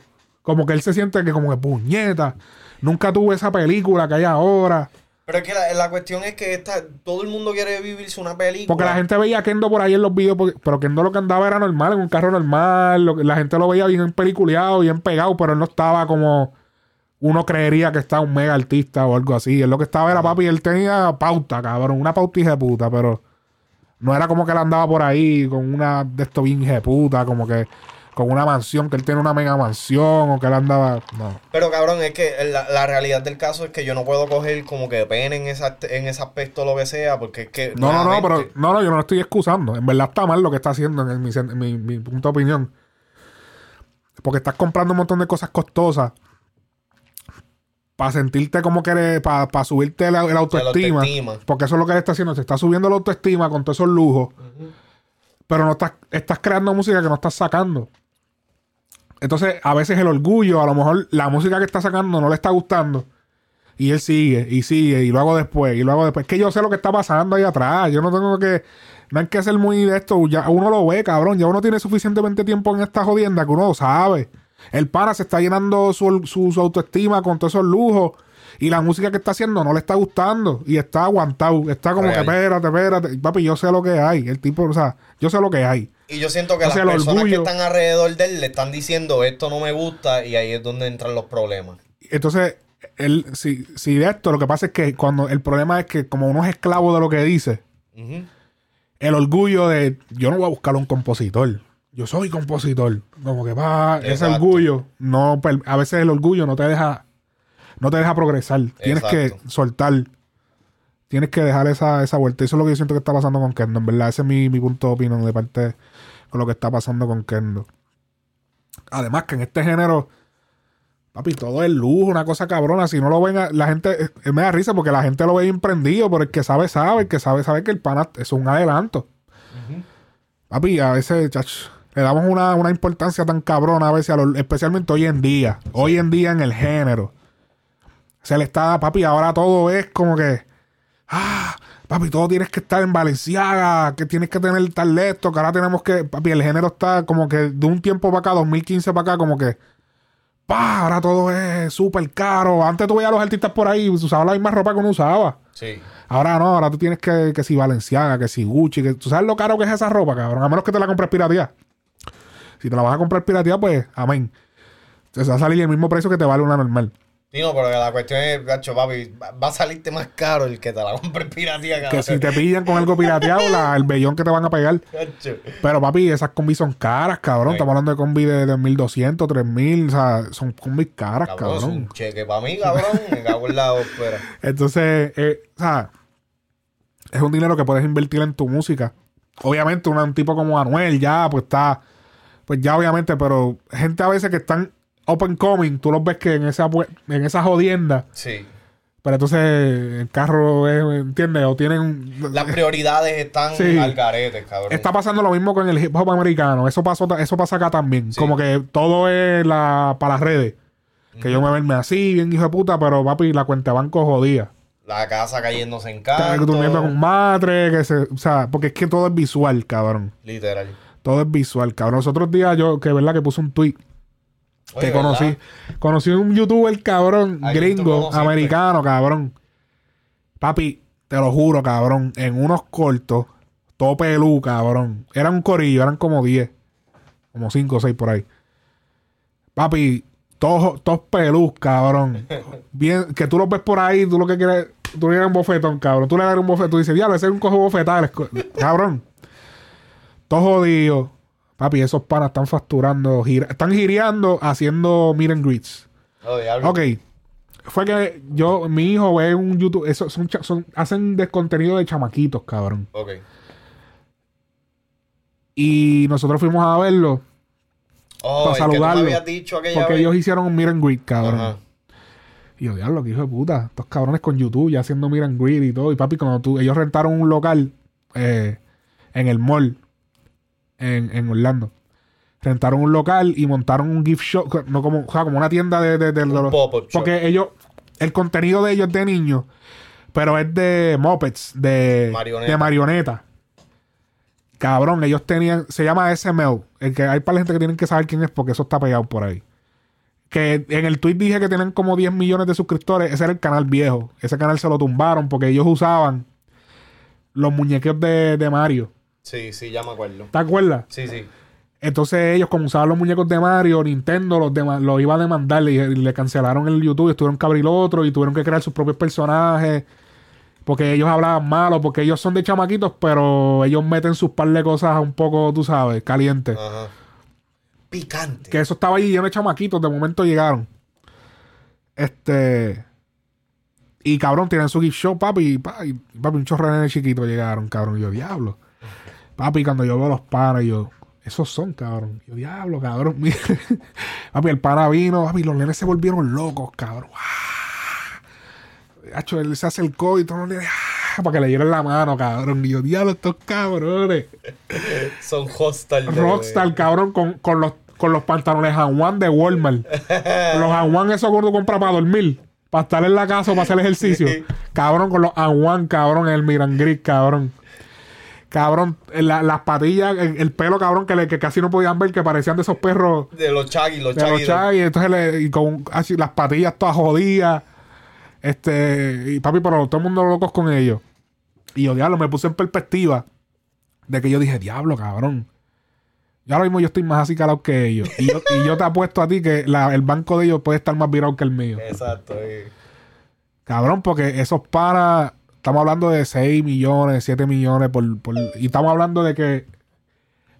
como que él se siente que como que puñeta, nunca tuve esa película que hay ahora, Pero es que la, la cuestión es que esta, todo el mundo quiere vivirse una película. Porque la gente veía a Kendo por ahí en los videos, porque- pero Kendo lo que andaba era normal, en un carro normal. lo la gente lo veía bien peliculeado, bien pegado, pero él no estaba como uno creería que está un mega artista o algo así. Él lo que estaba era papi, él tenía pauta, cabrón, una pauta hija de puta, pero no era como que él andaba por ahí con una de esto bien puta, como que con una mansión, que él tiene una mega mansión o que él andaba. No. Pero cabrón, es que la, la realidad del caso es que yo no puedo coger como que pena en, esa, en ese aspecto lo que sea, porque es que... No, no, no, pero no, no, yo no lo estoy excusando. En verdad está mal lo que está haciendo, en mi, sen- en mi, mi punto de opinión. Porque estás comprando un montón de cosas costosas para sentirte como que eres, para subirte la, la autoestima. autoestima. Porque eso es lo que él está haciendo. Se está subiendo la autoestima con todos esos lujos. Pero no estás, estás creando música que no estás sacando. Entonces, a veces el orgullo, a lo mejor la música que está sacando no le está gustando. Y él sigue, y sigue, y lo hago después, y lo hago después. Es que yo sé lo que está pasando ahí atrás. Yo no tengo que. No hay que ser muy de esto. Ya uno lo ve, cabrón. Ya uno tiene suficientemente tiempo en esta jodienda que uno lo sabe. El pana se está llenando su, su- su autoestima con todos esos lujos. Y la música que está haciendo no le está gustando. Y está aguantado. Está como Real. que espérate, espérate. Papi, yo sé lo que hay. El tipo, o sea, yo sé lo que hay. Y yo siento que O sea, las personas orgullo. que están alrededor de él le están diciendo esto no me gusta y ahí es donde entran los problemas. Entonces, él, si, si de esto, lo que pasa es que cuando el problema es que como uno es esclavo de lo que dice, el orgullo de yo no voy a buscar un compositor. Yo soy compositor. Como que va, ese orgullo, no, per- a veces el orgullo no te deja, no te deja progresar. Tienes que soltar. Tienes que dejar esa, esa vuelta. Eso es lo que yo siento que está pasando con Kendo. En verdad, ese es mi, mi punto de opinión de parte con lo que está pasando con Kendo. Además, que en este género, papi, todo es lujo, una cosa cabrona. Si no lo ven, a- la gente, eh, me da risa porque la gente lo ve bien prendido, pero el que sabe, sabe, el que sabe, sabe que el pana es un adelanto. Papi, a veces, chach, le damos una, una importancia tan cabrona a veces, a lo- especialmente hoy en día. Hoy en día en el género. Se le está, papi, ahora todo es como que, ah, papi, todo tienes que estar en Valenciaga, que tienes que tener tal esto, que ahora tenemos que, papi, el género está como que de un tiempo para acá, 2015 para acá, como que, pa, ahora todo es súper caro. Antes tú veías a los artistas por ahí, usaban la misma ropa que uno usaba. Sí. Ahora no, ahora tú tienes que, que si Valenciaga, que si Gucci, que tú sabes lo caro que es esa ropa, cabrón. A menos que te la compres pirateada. Si te la vas a comprar pirateada, pues, amén. Te va a salir el mismo precio que te vale una normal. No, pero la cuestión es, gacho, papi, va a salirte más caro el que te la compre piratía, cabrón. Que si te pillan con algo pirateado, la- el bellón que te van a pegar. Gacho. Pero papi, esas combis son caras, cabrón. Estamos hablando de combi de, de 1200, 3000. O sea, son combis caras, Cabrón, es cabrón. un cheque para mí, cabrón. Me cago en la ópera. Entonces, eh, o sea, es un dinero que puedes invertir en tu música. Obviamente, un tipo como Anuel ya, pues está, Pues ya obviamente, pero gente a veces que están open coming, tú los ves que en esa, en esa jodienda, Sí. pero entonces el carro es, ¿entiendes? O tienen... Las prioridades están Sí. al garete, cabrón. Está pasando lo mismo con el hip hop americano. Eso pasó, eso pasa acá también. Sí. Como que todo es la, para las redes. Que yo me verme así, bien hijo de puta, pero papi, la cuenta de banco jodía. La casa cayéndose en canto. durmiendo con madre, que se, o sea, porque es que todo es visual, cabrón. Literal. Todo es visual, cabrón. Los otros días yo, que verdad que puse un tweet Oye, que conocí. ¿verdad? Conocí un youtuber, cabrón, ¿A quién tú gringo, americano, cabrón. Papi, te lo juro, cabrón. En unos cortos, todo pelú, cabrón. Eran un corillo, eran como 10. Como 5 o 6 por ahí. Papi, todos, todos pelús, cabrón. Bien, que tú los ves por ahí, tú lo que quieres, tú le das un bofetón, cabrón. Tú le das un bofetón, tú dices, diablo, ese es un cojo bofetales, co- cabrón. Todo jodido. Papi, esos panas están facturando, gira- están gireando, haciendo meet and greets. Oh. Ok. Fue que yo, mi hijo ve un YouTube, eso, son, hacen de contenido de chamaquitos, cabrón. Ok. Y nosotros fuimos a verlo Oh, Para que saludarlo. habías dicho porque vez. ellos hicieron un meet and greet, cabrón. Y yo, diablo, que hijo de puta. Estos cabrones con YouTube ya haciendo meet and greet y todo. Y papi, cuando tú, ellos rentaron un local eh, en el mall en, en Orlando. Rentaron un local y montaron un gift shop, no como, o sea, como una tienda de, de- los-. Porque ellos, el contenido de ellos es de niños, pero es de mopeds, de Marioneta. de marioneta. Cabrón, ellos tenían, se llama SML, el que hay para la gente que tienen que saber quién es porque eso está pegado por ahí. Que en el tweet dije que tienen como 10 millones de suscriptores, ese era el canal viejo. Ese canal se lo tumbaron porque ellos usaban los muñequitos de, de Mario. Sí, sí, ya me acuerdo. ¿Te acuerdas? Sí, sí. Entonces ellos, como usaban los muñecos de Mario, Nintendo los, los iba a demandar y, y le cancelaron el YouTube, y tuvieron que abrir otro y tuvieron que crear sus propios personajes. Porque ellos hablaban malo, porque ellos son de chamaquitos, pero ellos meten sus par de cosas un poco, tú sabes, calientes. Ajá. Picante. Que eso estaba ahí lleno de chamaquitos, de momento llegaron. Este. Y cabrón, tienen su gift shop, papi. y pa- y, papi, un chorro de chiquito llegaron, cabrón. Y yo, diablo. Papi, cuando yo veo los panas, yo, esos son, cabrón. Yo, diablo, cabrón. mira. papi, el pana vino, papi, los nenes se volvieron locos, cabrón. ¡Ah! Hacho, él se acercó y todos los nenes, ¡ah! para que le dieran la mano, cabrón. Y yo, diablo, estos cabrones. Son hostel. de- Rockstar, cabrón, con, con los, con los pantalones Juan de Walmart. los Juan esos tú compras para dormir. Para estar en la casa o para hacer ejercicio. Cabrón, con los Juan, cabrón, en el Miran Gris, cabrón. Cabrón, la- las patillas, el, el pelo, cabrón, que, le- que casi no podían ver, que parecían de esos perros De los Chaggy, los de los Chaggy. Entonces le- y con así, las patillas todas jodidas. Este, y papi, pero todo el mundo locos con ellos. Y yo, diablo, me puse en perspectiva de que yo dije, diablo, cabrón. Y ahora mismo yo estoy más así calado que ellos. Y yo, y yo te apuesto a ti que la- el banco de ellos puede estar más virado que el mío. Exacto. eh. Cabrón, porque esos para. Estamos hablando de 6 millones, 7 millones por, por- Y estamos hablando de que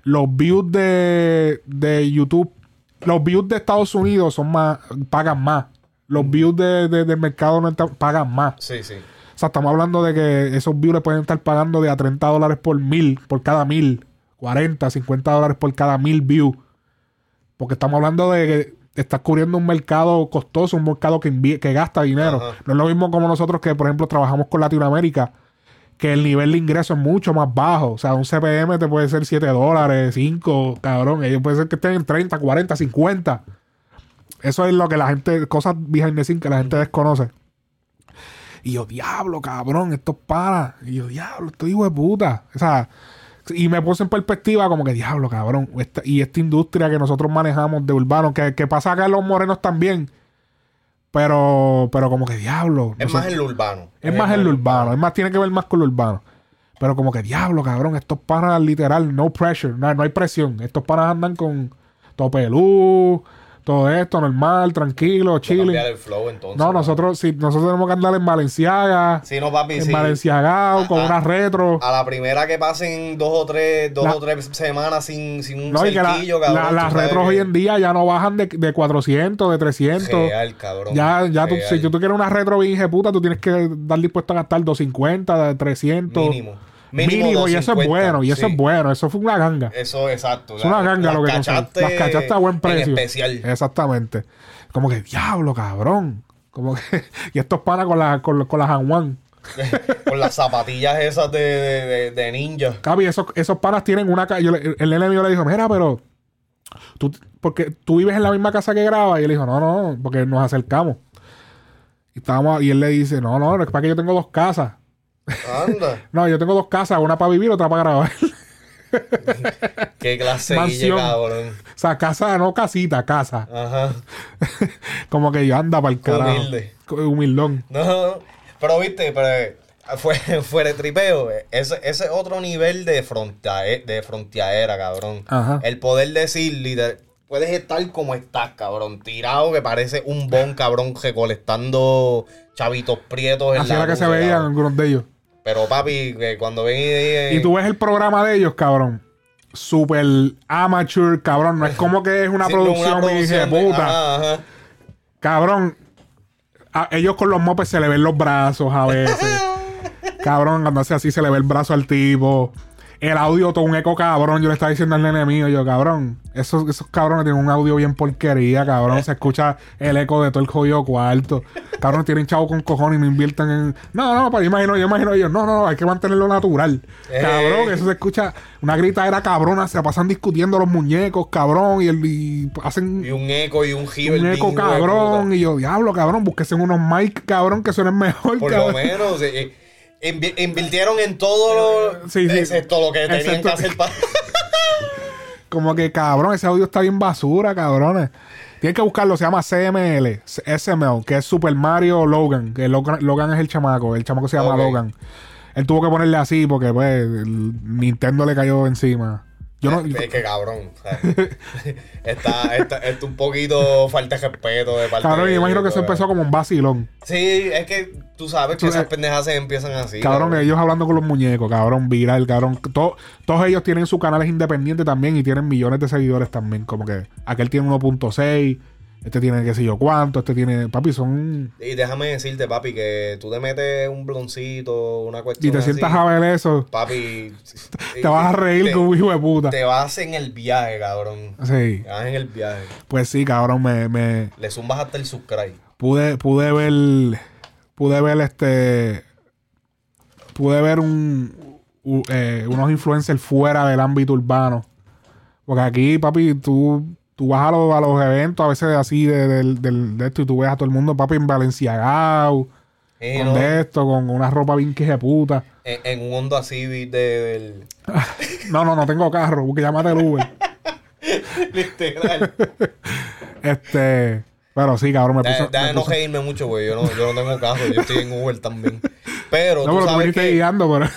los views de, de YouTube, los views de Estados Unidos son más, pagan más. Los views de, de- del mercado no pagan más. Sí, sí. O sea, estamos hablando de que esos views le pueden estar pagando de a 30 dólares por mil, por cada mil, 40, 50 dólares por cada mil views. Porque estamos hablando de que estás cubriendo un mercado costoso, un mercado que, gasta dinero. Ajá. No es lo mismo como nosotros que, por ejemplo, trabajamos con Latinoamérica, que el nivel de ingreso es mucho más bajo. O sea, un CPM te puede ser 7 dólares, 5, cabrón. Ellos puede ser que estén en 30, 40, 50. Eso es lo que la gente, cosas behind the scene que la gente desconoce. Y yo, diablo, cabrón, estos para. Y yo, diablo, estoy hijo de puta. O sea, y me puse en perspectiva como que, diablo, cabrón. esta- y esta industria que nosotros manejamos de urbano, que, que pasa acá en los morenos también. Pero, pero como que, diablo. Es más en lo urbano. es más en lo urbano, es más, tiene que ver más con lo urbano. Pero como que diablo, cabrón, estos panas literal, no pressure, no, no hay presión. Estos panas andan con topelú, todo esto, normal, tranquilo, chile. No, nosotros, sí, nosotros tenemos que andar en Valenciaga, Sí, no, papi, en sí. Valenciagao, con Ah, una retro. A la primera que pasen dos o tres, dos La- o tres semanas sin, sin un No, la- cerquillo, la- cabrón. las tú sabes retros que- hoy en día ya no bajan de, de 400, de 300. Real, cabrón. Ya, ya tú, si tú quieres una retro bien puta, tú tienes que dar dispuesto a gastar 250, de 300. Mínimo. Mínimo Mínimo, y eso es 250, bueno, y eso sí. es bueno. Eso fue una ganga. Eso, exacto. Es una ganga lo que cachaste. Las cachaste a buen precio. En especial. Exactamente. Como que, diablo, cabrón. Como que. y estos panas con la, con, con las Hanwan. Con las zapatillas esas de, de, de- ninja. Cabi, esos, esos panas tienen una casa. El nene mío le dijo, mira, pero. Tú, porque tú vives en la misma casa que graba. Y él dijo, no, no, porque nos acercamos. Y, estábamos, y él le dice, no, no, es para que yo tengo dos casas. Anda. No, yo tengo dos casas, una para vivir, otra para grabar. Qué clase de guille, Mansión. cabrón. o sea, casa, no casita, casa. Ajá. Como que yo anda para el carajo. humilde. Humildón. No, no. Pero viste, pero eh, fue, fuera de tripeo. eh, Ese, ese es otro nivel de, frontae- de fronteadera, cabrón. Ajá. El poder decir, líder, puedes estar como estás, cabrón. Tirado que parece un bon, cabrón, recolectando chavitos prietos en Así la era que se veían algunos de ellos. Pero papi, cuando ven y Y tú ves el programa de ellos, cabrón. Super amateur, cabrón. No es como que es una Sí, producción, de puta. ajá, ajá. Cabrón. a- ellos con los mopes se le ven los brazos a veces. cabrón, cuando hace así se le ve el brazo al tipo. El audio, todo un eco cabrón. Yo le estaba diciendo al nene mío, yo, cabrón, esos, esos cabrones tienen un audio bien porquería, cabrón. Se escucha el eco de todo el jodido cuarto. Cabrón, tienen chavo con cojones y no invierten en. No, no, pues yo imagino, yo imagino ellos. No, no, hay que mantenerlo natural. Eh. Cabrón, eso se escucha. Una grita era cabrona, se pasan discutiendo los muñecos, cabrón, y, el, y hacen Y un eco y un giver. un eco cabrón. Y yo, diablo, cabrón, búsquese unos mic, cabrón, que suenen mejor, Por cabrón. lo menos. eh, eh, invi- invirtieron en todo lo, Sí, sí. excepto lo que tenían Excepto- que hacer para. Como que, cabrón, ese audio está bien basura, cabrones. Tienes que buscarlo, se llama CML, SML, que es Super Mario Logan. Que Logan, Logan es el chamaco, el chamaco se llama. Logan. Él tuvo que ponerle así porque, pues, Nintendo le cayó encima. Yo no. Es que cabrón. está, está, está un poquito falta de respeto de parte Cabrón, yo imagino que eso empezó como un vacilón. Sí, es que tú sabes que Tú- esas eh, pendejas se empiezan así. cabrón, ellos hablando con los muñecos, cabrón, viral, cabrón. To- todos ellos tienen sus canales independientes también y tienen millones de seguidores también. Como que aquel tiene 1.6, este tiene qué sé yo cuánto, este tiene. Papi, son. Y déjame decirte, papi, que tú te metes un bloncito, una cuestión Y te así, sientas a ver eso, Papi... te vas a reír te, como un hijo de puta. Te vas en el viaje, cabrón. Sí. Te vas en el viaje. Pues sí, cabrón, me, me Le zumbas hasta el subscribe. pude, pude ver, pude ver este, pude ver un, eh, unos influencers fuera del ámbito urbano. Porque aquí, papi, tú, tú vas a, los- a los eventos a veces así de, del- del- de esto y tú ves a todo el mundo, papi, en Valenciagao, Sí, con ¿no? de esto, con una ropa bien que de puta. En, en un Honda Civic de, del... No, no, no tengo carro, porque llámate el Uber. Literal. este, pero sí, cabrón, me deja de me no reírme mucho, güey. Yo no, yo no tengo carro. Yo estoy en Uber también. Pero no, tú pero sabes que... guiando, pero...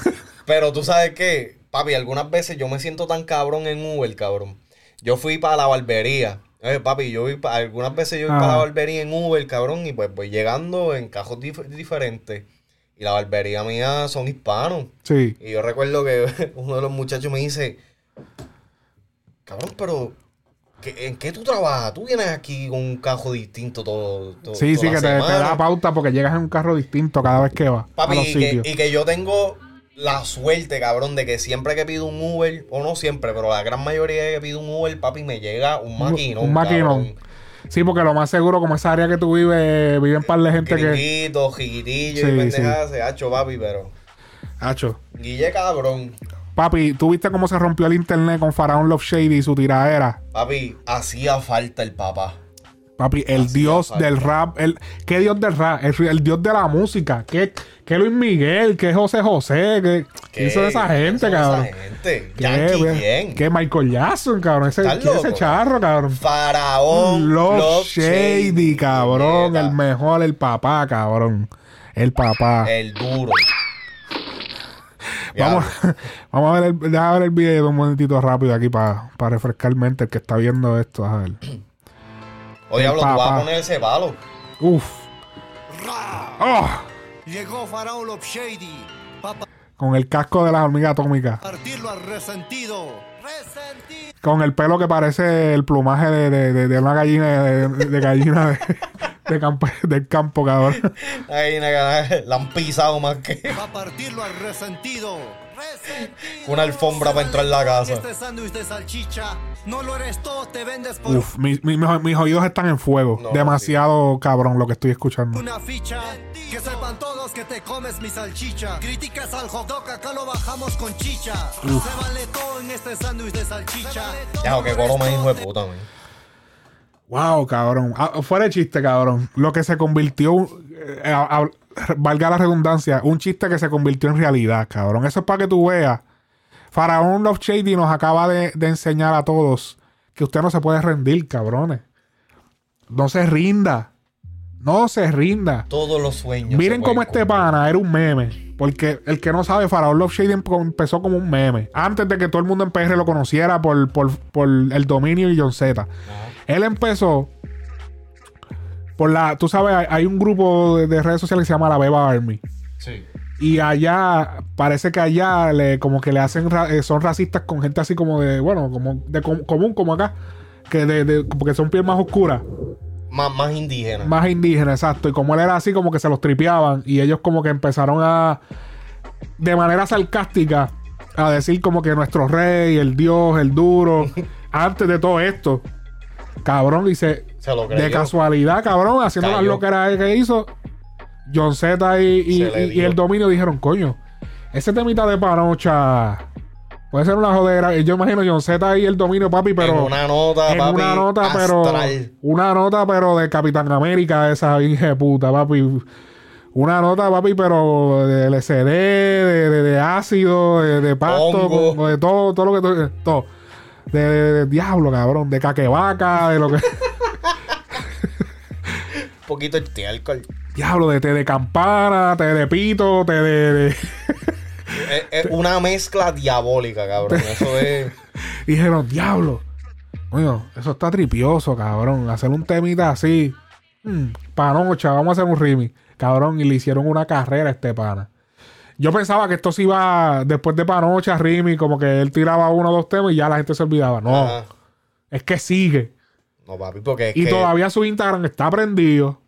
Pero tú sabes que, papi, algunas veces yo me siento tan cabrón en Uber, cabrón. Yo fui para la barbería. Eh, papi, yo vi pa- algunas veces yo voy para la Ajá. barbería en Uber, cabrón, y pues voy llegando en cajos dif- diferentes. Y la barbería mía son hispanos. sí. Y yo recuerdo que uno de los muchachos me dice, cabrón, pero ¿qué- ¿en qué tú trabajas? Tú vienes aquí con un cajo distinto todo. todo Sí, sí, toda que la te, te semana". da pauta porque llegas en un carro distinto cada vez que vas Papi, a los y que, y que yo tengo la suerte, cabrón, de que siempre que pido un Uber, o no siempre, pero la gran mayoría que pido un Uber, papi, me llega un maquinón. un maquinón. cabrón. Sí, porque lo más seguro, como esa área que tú vives, viven par de gente que. Jiquitillos Sí, y pendejadas, se hacho, papi, pero. Hacho. Guille, cabrón. Papi, ¿tú viste cómo se rompió el internet con Faraón Love Shady y su tiradera? Papi, hacía falta el papá. Papi, el dios del rap. El, ¿Qué dios del rap? El, el dios de la música. ¿Qué, qué Luis Miguel? ¿Qué José José? ¿Qué, qué hizo esa gente, cabrón? Esa gente. ¿Qué, Yankee, ve- ¿quién? ¿Qué Michael Jackson, cabrón? Ese, ¿Estás ¿quién es ese charro, cabrón? Faraón. Love, Shady, cabrón. El mejor, el papá, cabrón. El papá. El duro. Vamos, vamos a ver el, déjame ver el video un momentito rápido aquí para refrescar mente el que está viendo esto. A ver. Oye, el hablo, tú vas papá. a poner ese palo. Uf. Oh, Llegó Faraón Love Shady para con el casco de las hormigas atómicas. partirlo al resentido. Resentido. Con el pelo que parece el plumaje de, de- de- de una gallina de, de gallina de, de campo, del campo, cabrón. Ahí la, la han pisado más que Va a partirlo al resentido. Una alfombra para entrar en la casa. Este sándwich de salchicha no lo eres todo, te vendes por Uf, mi- mi- mis, mis oídos están en fuego. No, Demasiado cabrón lo que estoy escuchando. una ficha. Que sepan todos que te comes mi salchicha. Criticas al hot dog, acá lo bajamos con chicha. Se vale todo en este sándwich de salchicha. Ya, que coro me hijo de puta, man. Wow, cabrón. Ah, fuera de chiste, cabrón. Lo que se convirtió, eh, a- a- valga la redundancia, un chiste que se convirtió en realidad, cabrón. Eso es para que tú veas. Faraón Love Shady nos acaba de, de enseñar a todos que usted no se puede rendir, cabrones. No se rinda. No se rinda. Todos los sueños. Miren cómo este pana era un meme. Porque el que no sabe, Faraón Love Shady empe- empezó como un meme. Antes de que todo el mundo en PR lo conociera por, por, por el dominio y John Z. Él empezó por la. Tú sabes, hay, un grupo de, de redes sociales que se llama La Beba Army. Sí. Y allá, parece que allá le, como que le hacen, ra- eh, son racistas con gente así como de, bueno, como de com- común, como acá. Que de, de- porque son piel más oscuras. Más, más indígena. Más indígena, exacto. Y como él era así, como que se los tripeaban. Y ellos como que empezaron a, de manera sarcástica, a decir como que nuestro rey, el dios, el duro, antes de todo esto. Cabrón, y se, Se lo creyó. de casualidad, cabrón, haciendo las Cayó. loqueras que hizo, John Z y, y- el dominio dijeron, coño, ese temita de panocha puede ser una jodera. Y yo imagino John Z y el dominio, papi, pero en una nota, en papi, una nota, pero una nota, pero de Capitán América, esa hija de puta, papi. Una nota, papi, pero de LSD, de, de- de ácido, de, de pasto, Hongo. de todo, todo lo que todo. De, de- de diablo, cabrón, de caquevaca, de lo que. Poquito de estiércol. diablo, de té de campana, té de pito, té de. de- Es, es una mezcla diabólica, cabrón. Eso es. Dijeron, diablo. Coño, eso está tripioso, cabrón. Hacer un temita así. Mm, panocha, vamos a hacer un remix. Cabrón, y le hicieron una carrera a este pana. Yo pensaba que esto se iba después de Panocha, Rimi, como que él tiraba uno o dos temas y ya la gente se olvidaba. No, Ajá. es que sigue. No, papi, porque es Y que todavía su Instagram está prendido.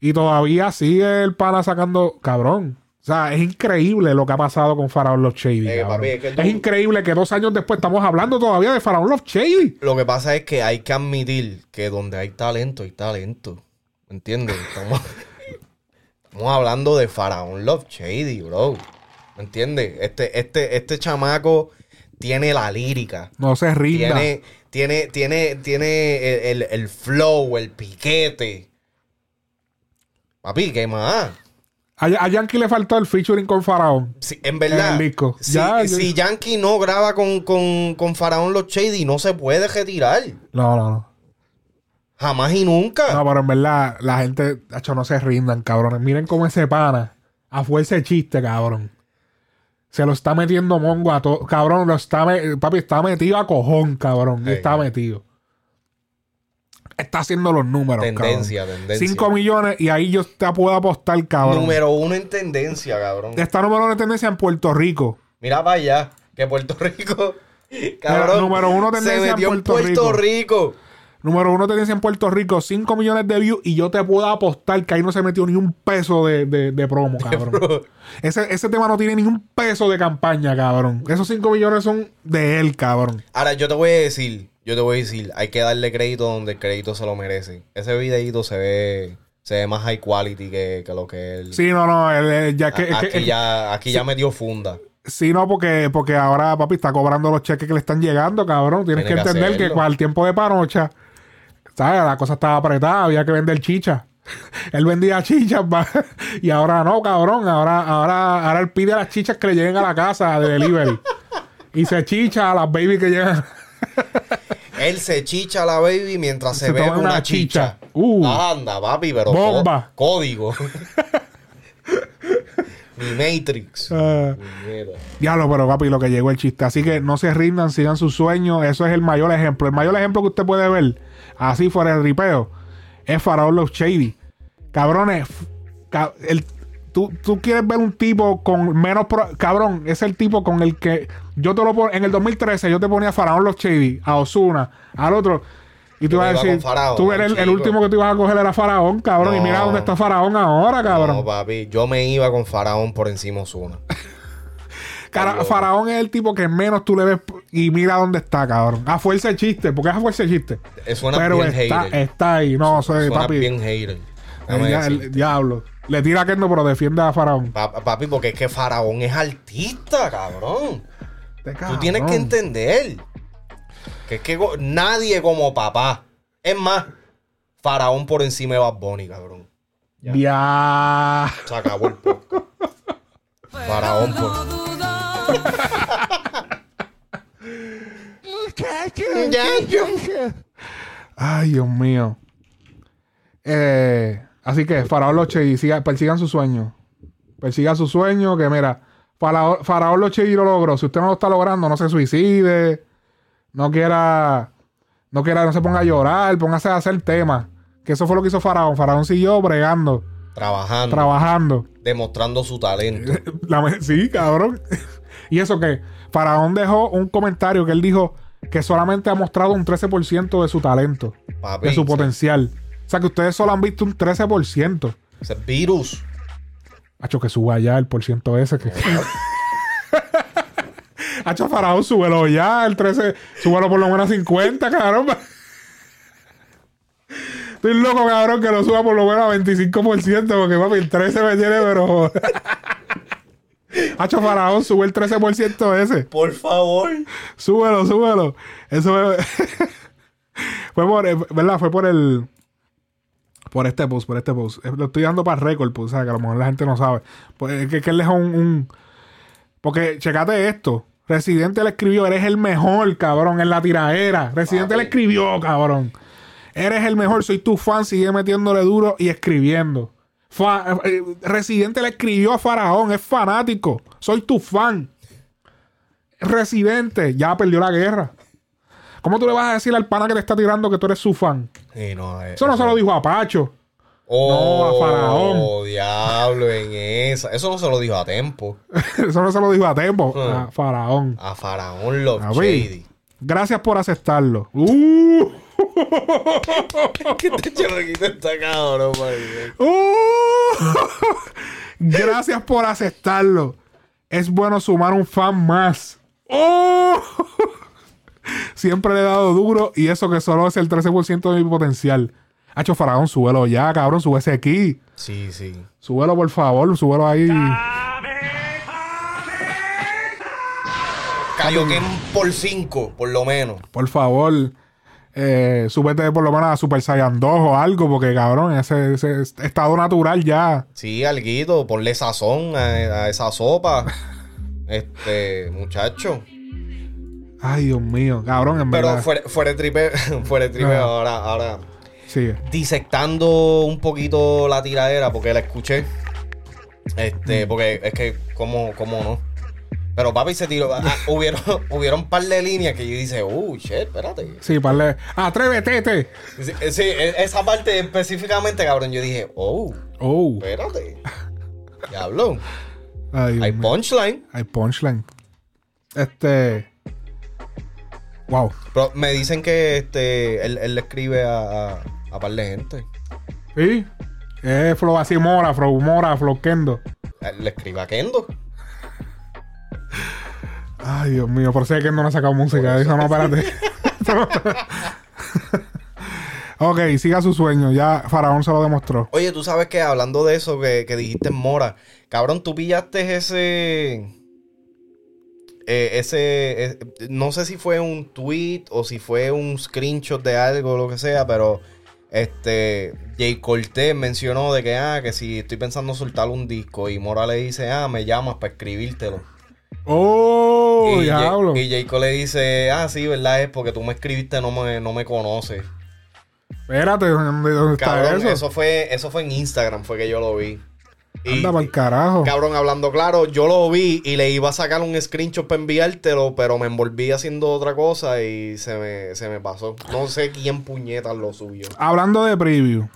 Y todavía sigue el pana sacando. Cabrón. O sea, es increíble lo que ha pasado con Faraón Love Shady. Eh, papi, es que es, tú- increíble que dos años después estamos hablando todavía de Faraón Love Shady. lo que pasa es que hay que admitir que donde hay talento, hay talento. ¿Me entiendes? Estamos, estamos hablando de Faraón Love Shady, bro. ¿Me entiendes? Este, este, este chamaco tiene la lírica. No se rinda. Tiene, tiene, tiene, tiene el, el- el flow, el piquete. Papi, ¿qué más? A, a Yankee le faltó el featuring con Faraón. Sí, en verdad, En el disco. Si, Ya, si Yankee no graba con, con, con Faraón Los Shady, no se puede retirar. No, no, no. Jamás y nunca. No, pero en verdad, la gente, hecho, no se rindan, cabrones. Miren cómo ese pana, a fuerza de chiste, cabrón. Se lo está metiendo mongo a todo. Cabrón, lo está papi, está metido a cojón, cabrón. Está metido. Está haciendo los números, tendencia, cabrón. tendencia. 5 millones y ahí yo te puedo apostar, cabrón. Número uno en tendencia, cabrón. Está número uno de tendencia en Puerto Rico. Mira para allá, que Puerto Rico. Cabrón, número uno se tendencia en metió en Puerto Puerto Rico. Número uno de tendencia en Puerto Rico, 5 millones de views. Y yo te puedo apostar que ahí no se metió ni un peso de, de- de promo, cabrón. Bro, Ese, ese tema no tiene ni un peso de campaña, cabrón. Esos 5 millones son de él, cabrón. Ahora, yo te voy a decir, yo te voy a decir, hay que darle crédito donde el crédito se lo merece. Ese videito se ve, se ve más high quality que, que lo que él. Sí, no, no, él, él ya que, aquí ya, aquí ya me dio funda. Sí, no, porque, porque ahora, papi, está cobrando los cheques que le están llegando, cabrón. Tienes Tiene que entender que con el tiempo de panocha, ¿sabes? La cosa estaba apretada, había que vender chicha. él vendía chichas, y ahora no, cabrón. Ahora, ahora, ahora él pide las chichas que le lleguen a la casa de delivery. y se chicha a las baby que llegan. Él se chicha a la baby mientras se, Se una, chicha. chicha. Uh. Anda, papi, pero Bomba. có- código. Mi Matrix. Puñeta. Diablo, pero papi, lo que llegó el chiste. Así que no se rindan, sigan sus sueños. Eso es el mayor ejemplo. El mayor ejemplo que usted puede ver, así fuera el ripeo, es Faraón Los Shady. Cabrones, el- tú, tú quieres ver un tipo con menos. pro- cabrón, es el tipo con el que. Yo te lo pongo. En el 2013, yo te ponía a Faraón Los Shady, a Osuna, al otro. Y tú vas a decir, Faraón, tú eres el, último que tú ibas a coger era Faraón, cabrón. Y mira dónde está Faraón ahora, cabrón. No, papi, yo me iba con Faraón por encima de Ozuna. Cara-. Faraón es el tipo que menos tú le ves y mira dónde está, cabrón. A fuerza de chiste, porque es a fuerza de chiste. Suena Pero bien está, hater. está ahí. No, soy Suena papi. bien hater. el diablo. Le tira a Kendo, pero defiende a Faraón. Pa- Papi, porque es que Faraón es artista, cabrón. Este Tú tienes que entender que es que go- nadie como papá. Es más, Faraón por encima de Bad Bunny, cabrón. Ya. Se acabó el podcast. Faraón por. Ay, Dios mío. Eh, así que, Faraón Loche y siga- persigan su sueño. Persigan su sueño, que mira, Faraón, Faraón Loche y lo logró. Si usted no lo está logrando, no se suicide. No quiera, no quiera, no se ponga a llorar, póngase a hacer temas. Que eso fue lo que hizo Faraón. Faraón siguió bregando, Trabajando. trabajando. demostrando su talento. La sí, cabrón. y eso que Faraón dejó un comentario que él dijo que solamente ha mostrado un 13% de su talento, Papi, de su potencial. O sea que ustedes solo han visto un 13%. ese virus. Hacho, que suba ya el por ciento ese. Que... Hacho, Faraón, súbelo ya, el 13, súbelo por lo menos a 50, cabrón. Estoy loco, cabrón, que lo suba por lo menos a 25%, porque papi, el 13 me tiene, pero. Hacho, Faraón, sube el 13% ese. Por favor. Súbelo, súbelo. Eso es- fue por, eh, ¿verdad? Fue por el. Por este post, por este post. Eh, Lo estoy dando para récord, pues, ¿sabes? Que a lo mejor la gente no sabe. Pues es que, que él dejó un, un- Porque, checate esto. Residente le escribió, eres el mejor, cabrón, en la tiraera. Residente Papi. le escribió, cabrón. Eres el mejor, soy tu fan, sigue metiéndole duro y escribiendo. Fa- eh, Residente le escribió a Faraón, es fanático. Soy tu fan. Residente, ya perdió la guerra. ¿Cómo tú le vas a decir al pana que te está tirando que tú eres su fan? No, eh, Eso no se lo dijo a Pacho. Oh, No, a Faraón. diablo, en esa. Eso no se lo dijo a Tempo. Eso no se lo dijo a Tempo, Hmm. a Faraón. A Faraón Love A. Shady. Gracias por aceptarlo. Uh, ¿Qué te chamaquito está cabrón, uh. Gracias por aceptarlo. Es bueno sumar un fan más. Oh. Siempre le he dado duro y eso que solo es el 13% de mi potencial. Hacho Faraón, súbelo ya, cabrón, súbese aquí. Sí, sí. Súbelo, por favor, súbelo ahí. Kaioken por 5, por lo menos. Por favor. Eh, súbete por lo menos a Super Saiyan 2 o algo, porque cabrón, ese, ese estado natural ya. Sí, alguito, ponle sazón a, a esa sopa. Este, muchacho. Ay, Dios mío, cabrón, en Pero verdad. fuera, fuera de tripe, fuera de tripe, Ajá. ahora, ahora. Sigue. disectando un poquito la tiradera porque la escuché. Este, Mm. porque es que, ¿cómo, cómo no? Pero papi se tiró. ah, hubieron, hubieron un par de líneas que yo dice, uh, shit, espérate. Sí, parle. Atrévete. te. Sí, sí, e- esa parte específicamente, cabrón, yo dije, oh, Oh. espérate. Diablo. Ay, Hay punchline. Hay punchline. Este. Wow. Pero me dicen que este él, él le escribe a, a, a par de gente. Sí. Es flow así, mora, flow mora, flow kendo. Él Le escribe a Kendo. Ay, Dios mío, por si es que no ha sacado música. Dijo, no, espérate. ok, siga su sueño. Ya Faraón se lo demostró. Oye, tú sabes que hablando de eso que, que dijiste en Mora, cabrón, tú pillaste ese. Eh, ese. eh, no sé si fue un tweet o si fue un screenshot de algo o lo que sea, pero. Este. Jay Cortez mencionó de que, ah, que si estoy pensando soltar un disco y Mora le dice, ah, me llamas para escribírtelo. Oh, y, diablo. Jay, y Jay Cole le dice, ah, sí, verdad es porque tú me escribiste, no me, no me conoces. Espérate, ¿dónde, dónde está eso? eso? fue, eso fue en Instagram, fue que yo lo vi. Y- Anda para el carajo. Cabrón, hablando claro, yo lo vi y le iba a sacar un screenshot para enviártelo, pero me envolví haciendo otra cosa y se me, se me pasó. No sé quién puñetas lo subió. Hablando de preview.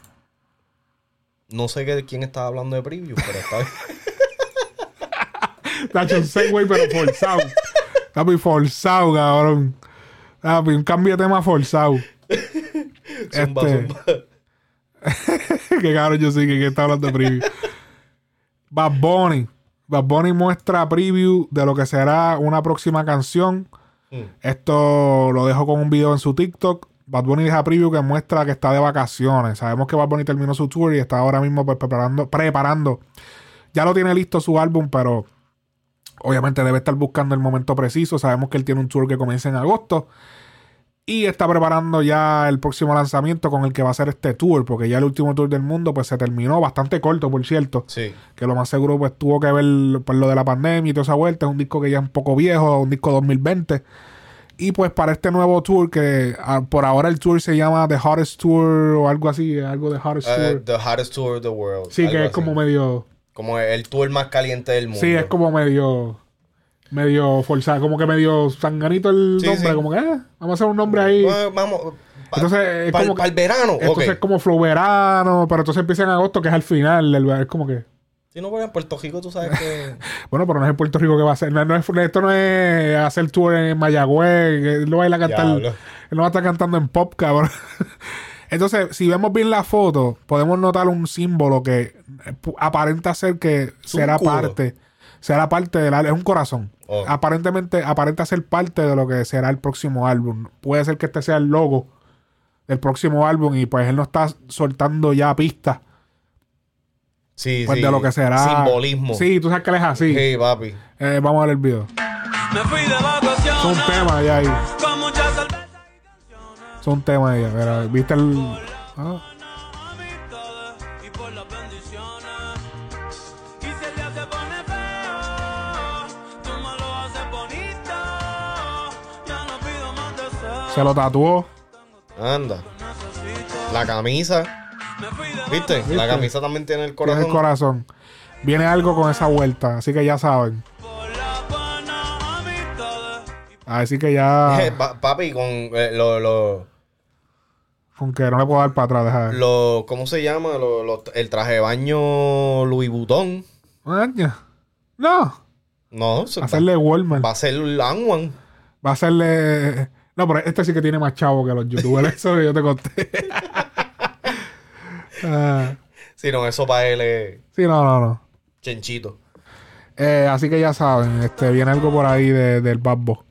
No sé qué, quién estaba hablando de preview, pero está bien. Tacho, un segue, pero forzado. Papi, forzado, cabrón. Papi, un cambio de tema forzado. zumba, Este- zumba. que cabrón, yo sí que, que está hablando de preview. Bad Bunny. Bad Bunny muestra preview de lo que será una próxima canción. Mm. Esto lo dejo con un video en su TikTok. Bad Bunny deja preview que muestra que está de vacaciones. Sabemos que Bad Bunny terminó su tour y está ahora mismo pues, preparando, preparando. Ya lo tiene listo su álbum, pero obviamente debe estar buscando el momento preciso. Sabemos que él tiene un tour que comienza en agosto. Y está preparando ya el próximo lanzamiento con el que va a ser este tour, porque ya el último tour del mundo pues se terminó, bastante corto por cierto, Sí. que lo más seguro pues tuvo que ver por lo de la pandemia y toda esa vuelta, es un disco que ya es un poco viejo, un disco 2020. Y pues para este nuevo tour, que ah, por ahora el tour se llama The Hottest Tour o algo así, algo de Hottest Uh, Tour. the hottest tour of the world. Sí, que es así. como medio... Como el tour más caliente del mundo. Sí, es como medio... Medio forzado, como que medio sanganito el Sí, nombre, sí. como que ah, vamos a hacer un nombre ahí. Vamos. pa- Entonces, es pa- como pa el verano. Entonces es como flow verano, pero entonces empieza en agosto, que es al final del ver- Es como que. Si no, pero en Puerto Rico tú sabes que. Bueno, pero no es en Puerto Rico que va a hacer. No, no es- esto no es hacer tour en Mayagüez. Él no va a ir a cantar. Diablo. Él no va a estar cantando en pop, cabrón. Entonces, si vemos bien la foto, podemos notar un símbolo que aparenta ser que será parte. Será parte del álbum. Es un corazón. Oh. Aparentemente, aparenta ser parte de lo que será el próximo álbum. Puede ser que este sea el logo del próximo álbum y pues él no está soltando ya pistas Sí, pues sí. de lo que será. Simbolismo. Sí, tú sabes que él es así. Sí, papi. Eh, vamos a ver el video. Me fui de vacaciones Es un tema ya ahí. Es un tema ya. Mira, ¿viste el. Ah, se lo tatuó. Anda. La camisa. ¿Viste? ¿Viste? La camisa también tiene el Tiene corazón. el corazón. Viene algo con esa vuelta. Así que ya saben. Así que ya. Eh, pa- papi, con eh, lo, lo, Con que no le puedo dar para atrás. Deja ver. lo- ¿Cómo se llama? Lo- lo- el traje de baño Louis Vuitton. No. No, Hacerle Walmart. va a ser Lanwan. Va a hacerle. No, pero este sí que tiene más chavo que los youtubers. Eso que yo te conté. Si no, eso para él es sí, no, no, no. chenchito. Eh, así que ya saben, este, viene algo por ahí de- del babbo.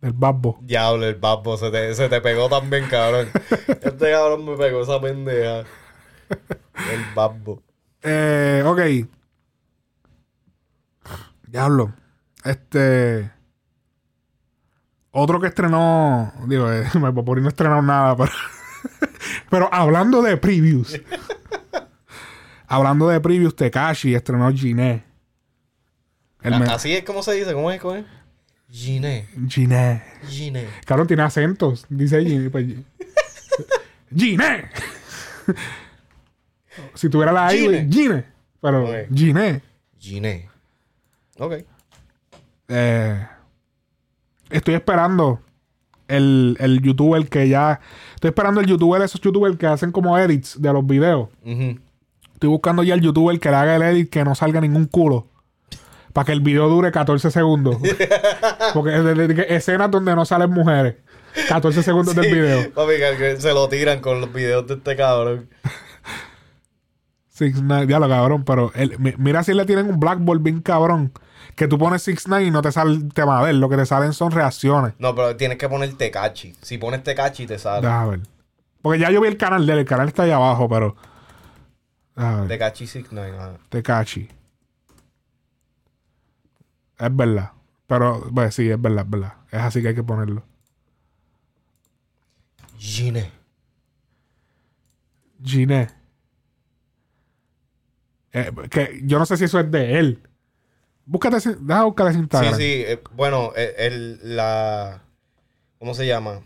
Del babbo. Diablo, el papo se te, se te pegó también, cabrón. este cabrón me pegó esa pendeja. El babbo. Eh, ok. Diablo. Este. Otro que estrenó. Digo, eh, por no estrenó nada, pero. pero hablando de previews. hablando de previews, Tekashi estrenó Giné. El A- me- Así es como se dice, ¿cómo es? ¿Cómo es? Giné. Giné. Giné. Cabrón, tiene acentos. Dice Giné. Pues, Giné. si tuviera la I, Giné. Pero Ok. Giné. Giné. Ok. Eh, estoy esperando el, el youtuber que ya. Estoy esperando el youtuber, esos youtubers que hacen como edits de los videos. Estoy buscando ya el youtuber que le haga el edit que no salga ningún culo. Para que el video dure 14 segundos. Porque es escenas donde no salen mujeres. 14 segundos del Sí, video. Papi, que- que se lo tiran con los videos de este cabrón. Nine, ya lo cabrón, pero mi- mira si le tienen un blackboard bien cabrón. Que tú pones Six Nine y no te sale el tema de él. Lo que te salen son reacciones. No, pero tienes que poner Tecachi. Si pones Tecachi, te sale. Déjame ver. Porque ya yo vi el canal de él. El canal está ahí abajo, pero. Tecachi 69. ajá. Tecachi. Es verdad. Pero, pues sí, es verdad, es verdad. Es así que hay que ponerlo. Giné. Giné. Eh, que yo no sé si eso es de él. Búscate, deja buscar ese Sí, Instagram. sí. eh, bueno, eh, el, la... ¿Cómo se llama?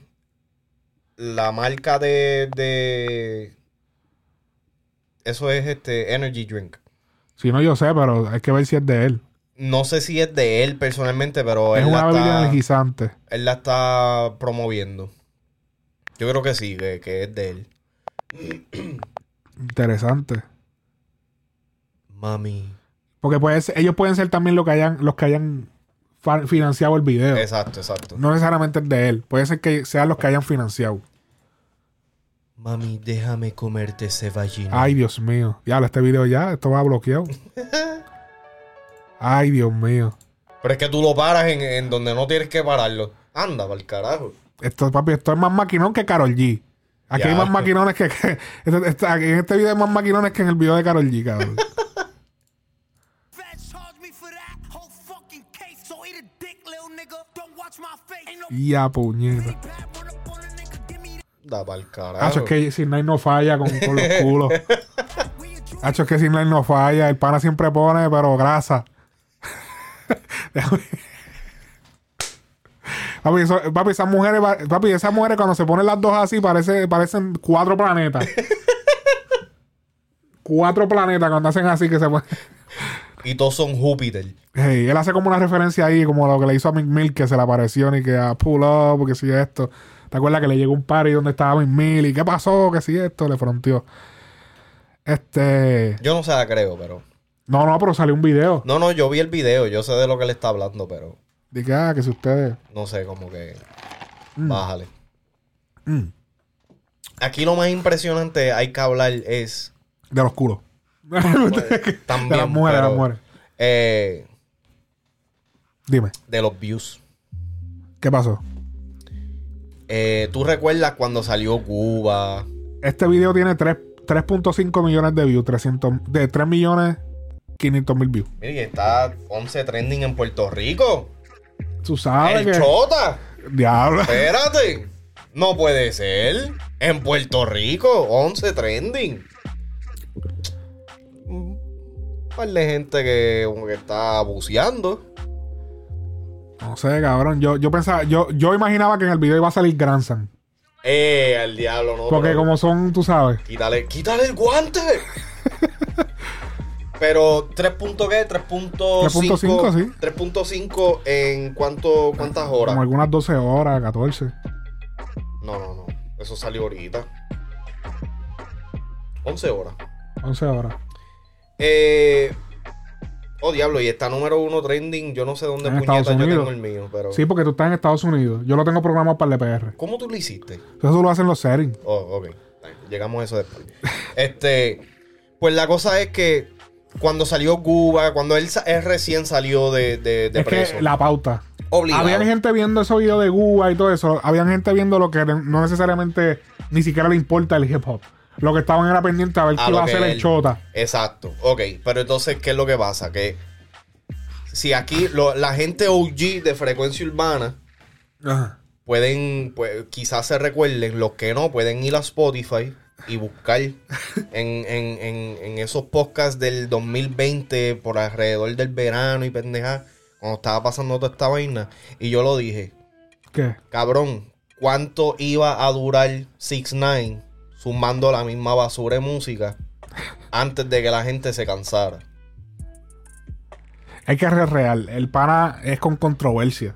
La marca de... de... Eso es este Energy Drink. Si no, yo sé, pero hay que ver si es de él. No sé si es de él personalmente, pero es él, una la bebida está, energizante. él la está promoviendo. Yo creo que sí, que, que es de él. Interesante. Mami. Porque puede ser- ellos pueden ser también los que hayan, los que hayan financiado el video. Exacto, exacto. No necesariamente es de él. Puede ser que sean los que hayan financiado. Mami, déjame comerte ese vagina. Ay, Dios mío. Ya, este video ya, esto va bloqueado. Ay, Dios mío. Pero es que tú lo paras en, en donde no tienes que pararlo. Anda, para el carajo. Esto, papi, esto es más maquinón que Carol G. Aquí Ya. hay más maquinones que. que- aquí en este video hay más maquinones que en el video de Carol G, cabrón. Ya, puñeta. Da para el carajo. Hacho, es que Sin no falla con, con los culos. Hacho, es que Sin no falla. El pana siempre pone, pero grasa. Papi, eso- papi, esas mujeres, papi, esas mujeres cuando se ponen las dos así parece, parecen cuatro planetas. cuatro planetas cuando hacen así que se ponen. Y todos son Júpiter. Hey, él hace como una referencia ahí, como lo que le hizo a Mick Mill, que se le apareció y que a pull up, porque si esto. ¿Te acuerdas que le llegó un party donde estaba Mick Mill y qué pasó? Que si esto, le fronteó. Este. Yo no se la creo, pero. No, no, pero salió un video. No, no, yo vi el video. Yo sé de lo que le está hablando, pero De que, ah, que si ustedes. no sé, como que. Mm. Bájale. Aquí lo más impresionante hay que hablar es. De los culos. También. de las mujeres, de las mujeres. eh, Dime, de los views. ¿qué pasó? Eh, ¿Tú recuerdas cuando salió Cuba? Este video tiene tres- 3.5 millones de views, 300, de 3 millones 500 mil views. Mire, que está 11 trending en Puerto Rico. Tú sabes ¡El que. Chota! Diablo. Espérate. No puede ser. En Puerto Rico, 11 trending. Par de gente que, como que está buceando. No sé, cabrón. Yo, yo pensaba, yo, yo imaginaba que en el video iba a salir Grandson. Eh, al diablo, no. Porque pero- como son, tú sabes. Quítale, quítale el guante. Pero 3. punto ¿qué? 3.5. 3.5, sí. 3.5 en cuánto, cuántas horas. Como algunas 12 horas, 14. No, no, no. Eso salió ahorita. 11 horas. 11 horas. Eh, oh, diablo, y está número uno trending. Yo no sé dónde puñeta yo tengo el mío, pero. Sí, porque tú estás en Estados Unidos. Yo lo tengo programado para el EPR. ¿Cómo tú lo hiciste? Eso lo hacen los settings. Oh, ok. Llegamos a eso después. este. Pues la cosa es que cuando salió Cuba, cuando él, él recién salió de, de, de es preso. que la pauta. Obligado. Habían gente viendo esos videos de Cuba y todo eso. Habían gente viendo lo que no necesariamente ni siquiera le importa el hip hop. Lo que estaban era pendiente a ver A qué iba a hacer el chota. Exacto. Ok, pero entonces, ¿qué es lo que pasa? Que si aquí lo- la gente OG de frecuencia urbana Ajá. pueden, pues, quizás se recuerden, los que no, pueden ir a Spotify y buscar en, en- en- en esos podcasts del 2020, por alrededor del verano y pendeja, cuando estaba pasando toda esta vaina. Y yo lo dije, ¿Qué? cabrón, ¿cuánto iba a durar 6 9 sumando la misma basura de música antes de que la gente se cansara? Es que es real. El pana es con controversia.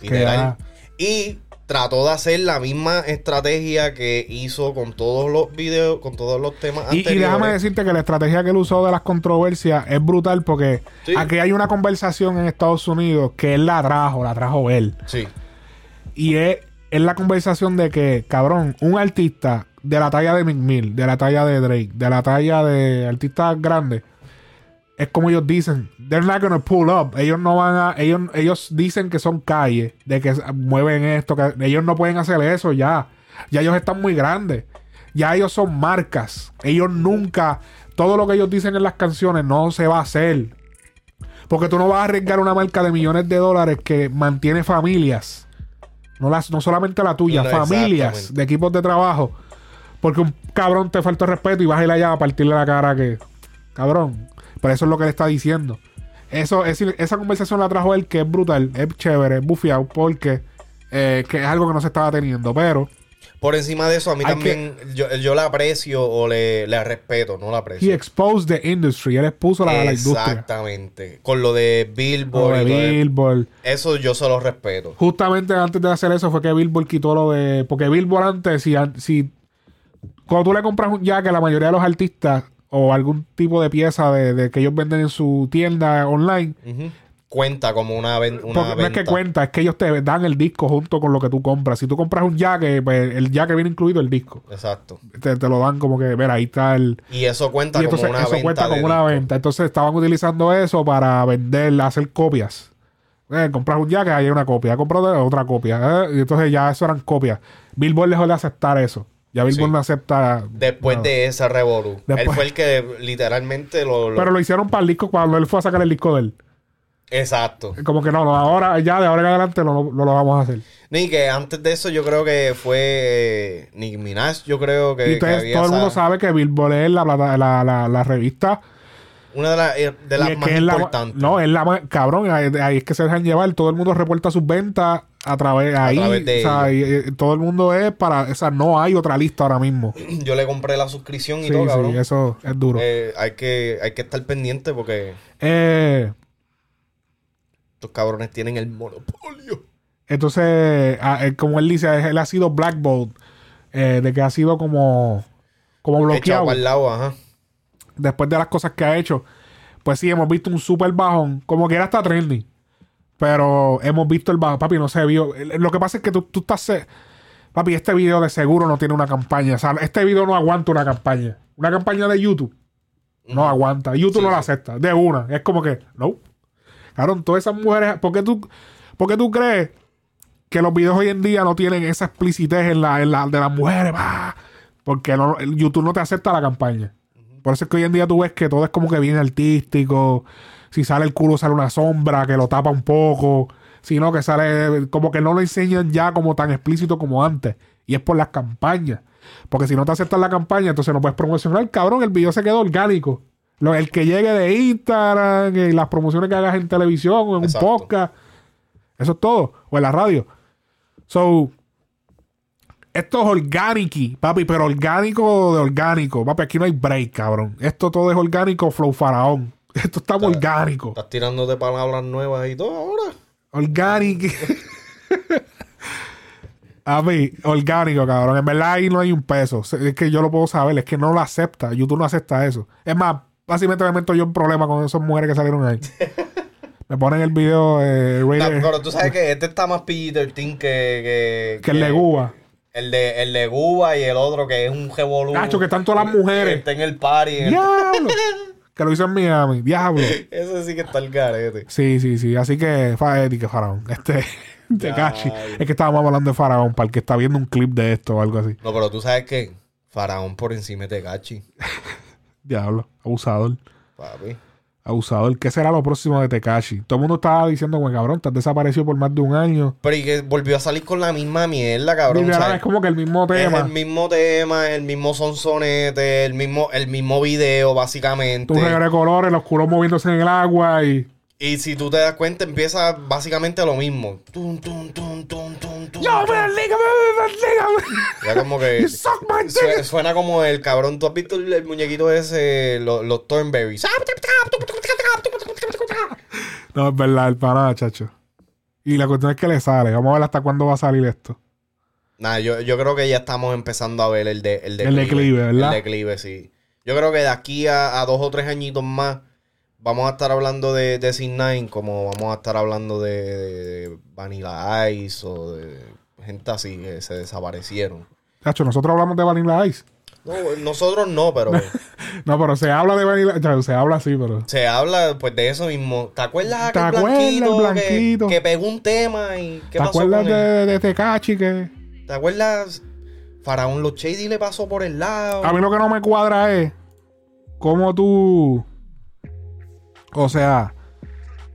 Literal. Y trató de hacer la misma estrategia que hizo con todos los videos, con todos los temas Y, y anteriores. déjame decirte que la estrategia que él usó de las controversias es brutal porque Sí. aquí hay una conversación en Estados Unidos que él la trajo, la trajo él. Sí. Y es, es la conversación de que, cabrón, un artista de la talla de Mick Mill, de la talla de Drake, de la talla de artistas grandes, es como ellos dicen, they're not gonna pull up. Ellos no van a, ellos, ellos dicen que son calles, de que mueven esto, que ellos no pueden hacer eso ya. Ya ellos están muy grandes. Ya ellos son marcas. Ellos nunca, todo lo que ellos dicen en las canciones no se va a hacer. Porque tú no vas a arriesgar una marca de millones de dólares que mantiene familias. No, las, no solamente la tuya, No, familias de equipos de trabajo. Porque un cabrón te falta respeto y vas a ir allá a partirle la cara que. Cabrón. Pero eso es lo que le está diciendo. Eso, es, esa conversación la trajo él, que es brutal, es chévere, es bufiado, porque eh, que es algo que no se estaba teniendo. Pero Por encima de eso, a mí también, yo, yo la aprecio o le, le respeto, no la he aprecio. exposed the industry. Él expuso la, la industria. Exactamente. Con lo de Lo Billboard. de y todo Billboard. Eso yo se lo respeto. Justamente antes de hacer eso fue que Billboard quitó lo de. Porque Billboard antes, si, si cuando tú le compras un jacket, la mayoría de los artistas o algún tipo de pieza de, de que ellos venden en su tienda online, cuenta como una, ven- una Porque no es que venta. cuenta, es que ellos te dan el disco junto con lo que tú compras. Si tú compras un jaque, pues el jaque viene incluido el disco. Exacto. Te, te lo dan como que, mira, ahí está el... Y eso cuenta Y entonces como una eso venta. cuenta como una disco. venta. Entonces estaban utilizando eso para vender, hacer copias. Eh, compras un jacket, ahí hay una copia. Compras otra copia. eh, y entonces ya eso eran copias. Billboard dejó de aceptar eso. Ya Billboard Sí. no acepta. Después de ese revolú. Él fue el que literalmente lo... lo- Pero lo hicieron para el disco cuando él fue a sacar el disco de él. Exacto. Como que no, no, ahora, ya de ahora en adelante no, no lo vamos a hacer. Ni que antes de eso yo creo que fue eh, Nicki Minaj, yo creo que, y que entonces había todo el esa- mundo sabe que Billboard es la, la, la revista. Una de, las- eh, de y las más la- importantes. no, es la más. Cabrón, ahí, ahí es que se dejan llevar. Todo el mundo reporta sus ventas a través ahí. través de o sea, y- y todo el mundo es para. O sea, no hay otra lista ahora mismo. Yo le compré la suscripción y Sí, todo, cabrón. sí, eso es duro. Eh, hay, que, hay que estar pendiente porque Eh, estos cabrones tienen el monopolio. entonces, ah, eh, como él dice, él ha sido blackballed. eh, de que ha sido como. Como Echado bloqueado. para el lado, ajá. Después de las cosas que ha hecho, pues sí, hemos visto un super bajón. Como que era hasta trendy. Pero hemos visto el bajón. Papi, no se vio. Lo que pasa es que tú, tú estás. se- Papi, este video de seguro no tiene una campaña. O sea, este video no aguanta una campaña. Una campaña de YouTube. No aguanta. YouTube Sí, no la acepta. De una. Es como que, no. Claro, todas esas mujeres. ¿Por qué tú, por qué tú crees que los videos hoy en día no tienen esa explicitez en la, en la de las mujeres? bah? Porque no- YouTube no te acepta la campaña. Por eso es que hoy en día tú ves que todo es como que bien artístico. Si sale el culo, sale una sombra que lo tapa un poco. Sino que sale. Como que no lo enseñan ya como tan explícito como antes. Y es por las campañas. Porque si no te aceptan la campaña, entonces no puedes promocionar. Cabrón, el video se quedó orgánico. Lo- el que llegue de Instagram, y las promociones que hagas en televisión o en Exacto. un podcast. Eso es todo. O en la radio. So, esto es orgánico, papi, pero orgánico de orgánico. Papi, aquí no hay break, cabrón. Esto todo es orgánico, flow faraón. Esto está muy orgánico. Estás tirándote palabras nuevas y todo ahora. Orgánico. A mí, orgánico, cabrón. En verdad ahí no hay un peso. Es que yo lo puedo saber. Es que no lo acepta. YouTube no acepta eso. Es más, básicamente me meto yo en problema con esas mujeres que salieron ahí. me ponen el video eh, rated- pero tú sabes que este está más PG-13 que, que... que el de Cuba. El de, el de Cuba y el otro que es un revolú. Nacho, que están todas las mujeres. Está en el party. en el- ¡Diablo! que lo hizo en Miami. ¡Diablo! Ese sí que está el garete. Sí, sí, sí. Así que, Faeti, que Faraón. Este, Tekashi. Es que estábamos hablando de Faraón para el que está viendo un clip de esto o algo así. No, pero tú sabes que Faraón por encima de Tecachi, Diablo, abusador. papi. Abusador. ¿Qué será lo próximo de Tekashi? Todo el mundo estaba diciendo, güey, cabrón, estás desaparecido por más de un año. Pero y que volvió a salir con la misma mierda, cabrón. Literal, ¿sabes? es como que el mismo Es tema. el mismo tema, el mismo sonsonete, el mismo, el mismo video, básicamente. Un regalo de colores, los culos moviéndose en el agua y. Y si tú te das cuenta, empieza básicamente lo mismo. Tum, tum, tum, tum, tum, tum, ¡Yo, Ya como que suena como el cabrón. ¿Tú has visto el, muñequito ese, los, los Thornberries? No, es verdad, el pana, chacho. Y la cuestión es que le sale. Vamos a ver hasta cuándo va a salir esto. Nah, yo, yo creo que ya estamos empezando a ver el de el El declive, ¿verdad? El declive, sí. Yo creo que de aquí a, a dos o tres añitos más vamos a estar hablando de, de Sin como vamos a estar hablando de, de- de Vanilla Ice o de gente así que se desaparecieron. Chacho, nosotros hablamos de Vanilla Ice. No, nosotros no, pero No, pero se habla de Vanilla Se habla así, pero. se habla pues de eso mismo. ¿Te acuerdas ¿Te aquel blanquito, blanquito? Que, que pegó un tema y qué ¿Te pasó acuerdas con él? de, de Tekashi que.? ¿Te acuerdas? Faraón Los Shady le pasó por el lado. A mí lo que no me cuadra es cómo tú. O sea,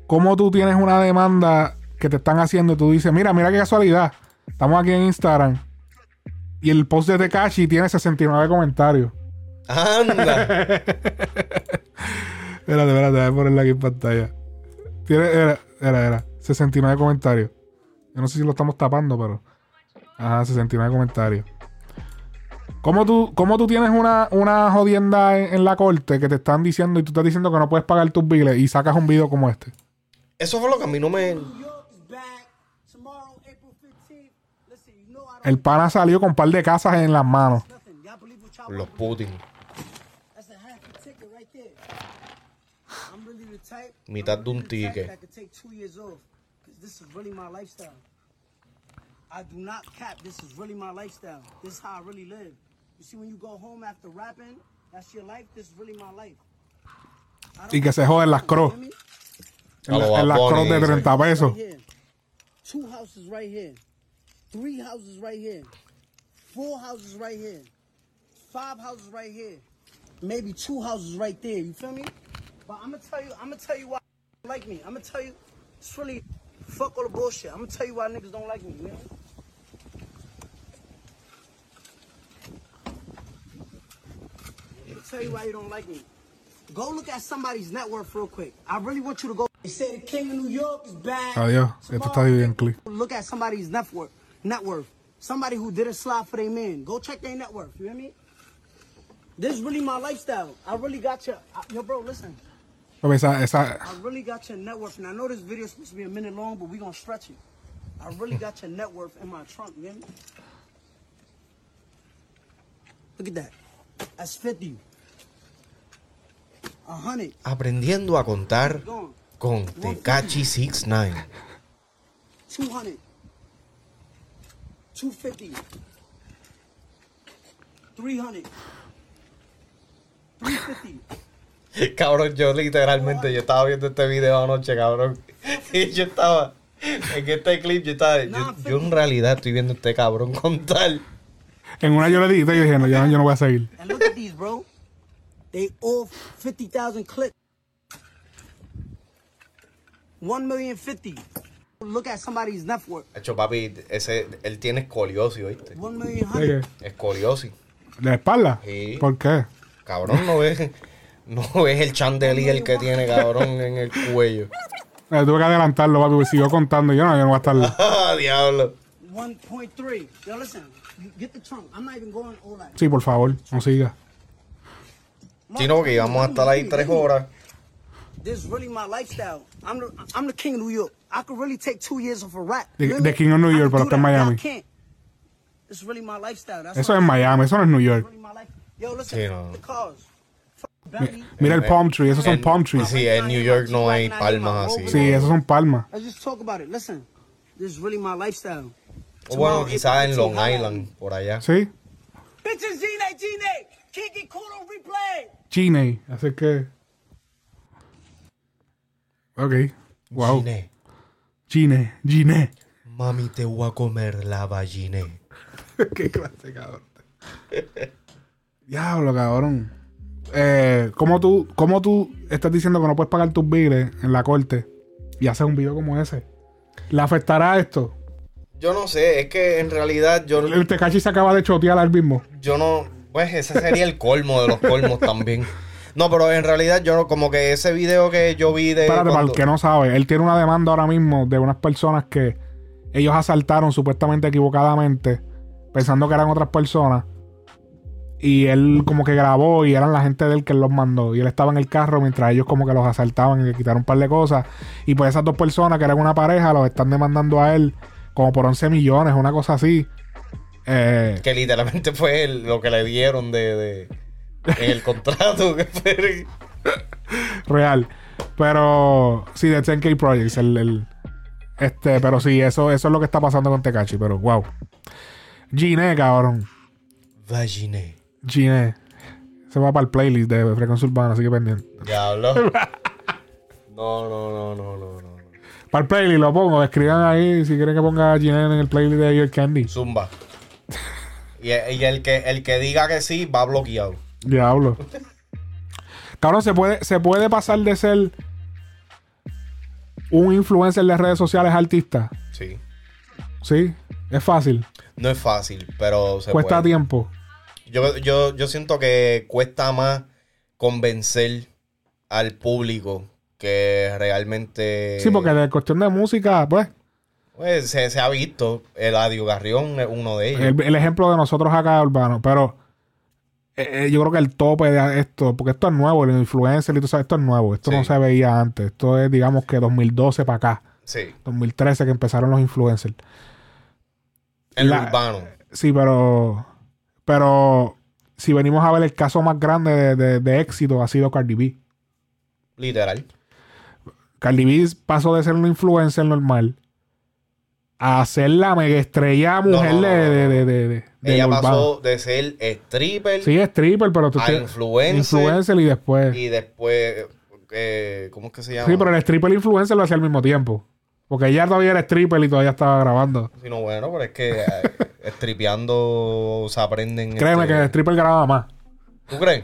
cómo tú tienes una demanda que te están haciendo y tú dices, mira, mira qué casualidad. Estamos aquí en Instagram. Y el post de Tekashi tiene 69 comentarios. Anda. Espérate, espérate, voy a ponerla aquí en pantalla. Tiene, era, era, era, 69 comentarios. Yo no sé si lo estamos tapando, pero. Ajá, 69 comentarios. ¿Cómo tú, cómo tú tienes una, una jodienda en, en la corte que te están diciendo y tú estás diciendo que no puedes pagar tus biles y sacas un video como este? Eso fue lo que a mí no me. El pana salió con un par de casas en las manos. Los Putin. Mitad de un really the type ticket. That could take two years off, because this is really my lifestyle. I do not cap. This is really my lifestyle. This is how I really live. You see, when you go home after rapping, that's your life. This is really my life. Y que se joden las cross. En, la- las cross de Bunny, 30 pesos. Two houses right here. Three houses right here. Four houses right here. Five houses right here. Maybe two houses right there. You feel me? But I'm gonna tell you, I'm gonna tell you why you like me. I'm gonna tell you, it's really fuck all the bullshit. I'm gonna tell you why niggas don't like me. You know? I'm gonna tell you why you don't like me. Go look at somebody's net worth real quick. I really want you to go. They say the king of New York is bad. Está dividido en clip. Look at somebody's net worth. Net worth. Somebody who did a slot for their man. Go check their net worth. You hear me? This is really my lifestyle. I really got your. Yo, bro, listen. Papi, Esa, esa, I really got your net worth. And I know this video is supposed to be a minute long, but we gonna stretch it. I really got your net worth in my trunk. You hear me? Look at that. That's 50. A hundred. Aprendiendo a contar Gone. con Tecachi 69. 200. 250. 300. 350. Cabrón, yo literalmente, yo estaba viendo este video anoche, cabrón. Y yo estaba, en este clip, yo estaba, yo, yo en realidad estoy viendo a este cabrón contar. en una yo le dije, yo dije, no, yo, yo no voy a seguir. And look at these, bro. They all 50,000 clicks. 1 million 50. Look at somebody's net worth. Hecho, papi, ese, él tiene escoliosis, ¿oíste? 1 million ¿De 100. qué? Escoliosis. ¿De la espalda? Sí. ¿Por qué? Cabrón, no ves, no ves el chandelier que tiene, cabrón, en el cuello. Eh, tuve que adelantarlo, papi, porque siguió contando. Yo no, yo no voy a estar. ¡Ah, diablo! 1.3. Yo, listen. Get the trunk. I'm not even going all that. Sí, por favor, no siga. Si no, que íbamos a estar ahí tres horas. This is really my lifestyle. I'm the, I'm the king of New York. I could really take two years off a rap. Hear the king of New York, pero está en Miami. is really my lifestyle. That's Eso es Miami, eso no es New it's York. really. Yo, listen. Sí, no. The cars. Mira el palm tree, esos son En- palm trees. Sí, en New York no hay palmas así. Sí, esos son palmas. Let's just talk about it. Listen. This is really my lifestyle. O bueno, quizás en Long 15, Island, por allá. Sí, Bitches, Gine, Gine. Kiki Kudo replay. Chine, así que. Ok, wow. Gine, Chine, Gine. mami, te voy a comer la vagina. Qué clase, cabrón. Diablo, cabrón. Eh, ¿cómo, tú, ¿Cómo tú estás diciendo que no puedes pagar tus biles en la corte y haces un video como ese? ¿Le afectará esto? Yo no sé, es que en realidad yo, El Tecachi se acaba de chotear al mismo. yo no. Pues ese sería el colmo de los colmos también. No, pero en realidad yo como que ese video que yo vi de. Espérate, para el cuando- que no sabe, él tiene una demanda ahora mismo de unas personas que ellos asaltaron supuestamente equivocadamente, pensando que eran otras personas. Y él como que grabó y eran la gente de él que él los mandó. Y él estaba en el carro mientras ellos como que los asaltaban y le quitaron un par de cosas. Y pues esas dos personas que eran una pareja los están demandando a él como por 11 millones, una cosa así. Eh, Que literalmente fue el- lo que le dieron de, de- en el contrato. real. Pero sí, de 10K Projects. El, el- este, pero sí, eso, eso es lo que está pasando con Tecachi. Pero wow. Gine, cabrón. Vaginé. Gine. Se va para el playlist de Frecuencia Urbana, así que pendiente. Diablo. No, no, no, no, no, no. Para el playlist lo pongo. Escriban ahí si quieren que ponga Gine en el playlist de Your Candy. Zumba. Y, y el, que, el que diga que sí va bloqueado. Diablo. Cabrón, se puede, se puede pasar de ser un influencer de redes sociales artista. Sí. Sí, es fácil. No es fácil, pero se Cuesta puede. tiempo. Yo, yo, yo siento que cuesta más convencer al público que realmente. Sí, porque de cuestión de música, pues, Pues, se, se ha visto. Eladio Garrión es uno de ellos. el, el ejemplo de nosotros acá, Urbano, pero eh, eh, yo creo que el tope de esto, porque esto es nuevo, el influencer y todo eso, esto es nuevo, esto no se veía antes, esto es, digamos que 2012 para acá, Sí. 2013 que empezaron los influencers. El La- urbano. Sí, pero, pero si venimos a ver el caso más grande de, de- de éxito ha sido Cardi B. Literal. Cardi B pasó de ser una influencer normal a ser la mega estrella mujer no, no, de, no, de, de, de, Ella pasó de ser stripper Sí, stripper, pero tú a influencer. influencer y después. y después, eh, ¿cómo es que se llama? Sí, pero el stripper influencer lo hacía al mismo tiempo. Porque ella todavía era stripper y todavía estaba grabando. Sí, no, bueno, pero es que eh, stripeando se aprenden. Créeme este- que el stripper grababa más. ¿Tú crees?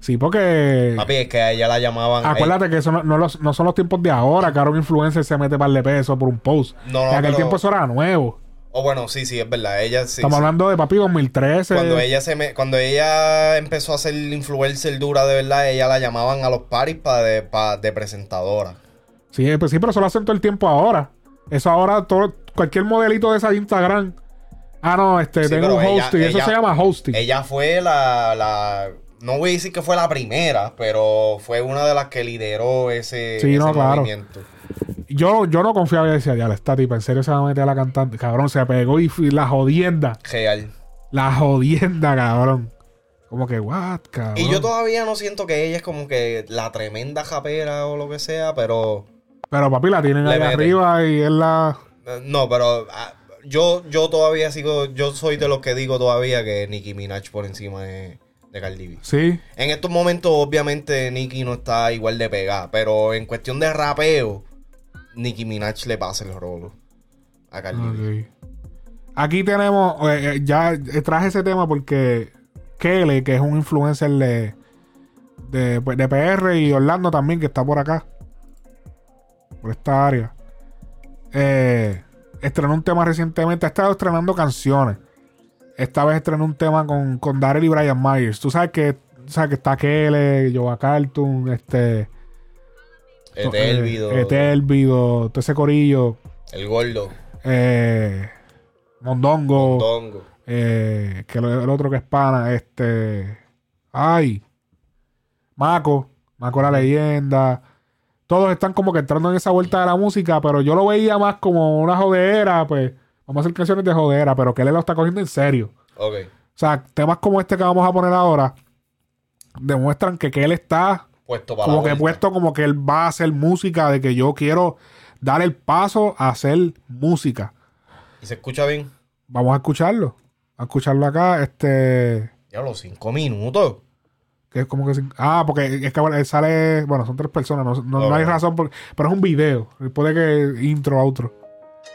Sí, porque. Papi, es que a ella la llamaban. Acuérdate que eso no, no los- no son los tiempos de ahora, que ahora un influencer se mete par de pesos por un post. No, no, en aquel pero- tiempo eso era nuevo. O bueno, sí, sí, es verdad. Ella sí. Estamos sí. hablando de papi 2013. Cuando ella se me, cuando ella empezó a ser influencer dura de verdad, ella la llamaban a los paris para de, pa- de presentadora. Sí, pues sí, pero eso lo hacen todo el tiempo ahora. Eso ahora, todo, cualquier modelito de esa de Instagram. Ah, no, este, Sí, tengo un ella- hosting. eso ella- se llama hosting. Ella fue la, la, no voy a decir que fue la primera, pero fue una de las que lideró ese, Sí, ese no, claro. movimiento. Yo, yo no confiaba y decía, ya, esta tipa, en serio se va a meter a la cantante. Cabrón, se pegó y fui la jodienda. Real. La jodienda, cabrón. Como que, what, cabrón. Y yo todavía no siento que ella es como que la tremenda japera o lo que sea, pero Pero papi, la tienen ahí meten. arriba y es la. eh, no, pero ah, yo, yo todavía sigo, yo soy de los que digo todavía que Nicki Minaj por encima de, de Cardi B. Sí. En estos momentos, obviamente, Nicki no está igual de pegada. Pero en cuestión de rapeo, Nicki Minaj le pasa el rolo a Cardi B. Ok. Aquí tenemos, eh, eh, ya traje ese tema porque Kele, que es un influencer de, de, pues, de PR y Orlando también, que está por acá, por esta área, eh, estrenó un tema recientemente, ha estado estrenando canciones. Esta vez estrenó un tema con, con Daryl y Brian Myers. Tú sabes que, sabes que está Kele, Joa Cartoon, este... Etelvido, eh, Etelvido, todo ese corillo. el gordo, Eh, Mondongo. Dongo. eh, que el otro que es pana. Este. Ay. Maco. Maco la leyenda. Todos están como que entrando en esa vuelta de la música, pero yo lo veía más como una jodera, pues. Vamos a hacer canciones de jodera, pero que él lo está cogiendo en serio. Ok. O sea, temas como este que vamos a poner ahora demuestran que, que él está Puesto para como que vuelta. puesto como que él va a hacer música, de que yo quiero dar el paso a hacer música. ¿Y se escucha bien? Vamos a escucharlo. A escucharlo acá. Este. Ya los cinco minutos. Que es como que. Ah, porque es que bueno, él sale. Bueno, son tres personas. No, no- no hay razón. por- pero es un video. Puede que intro, outro.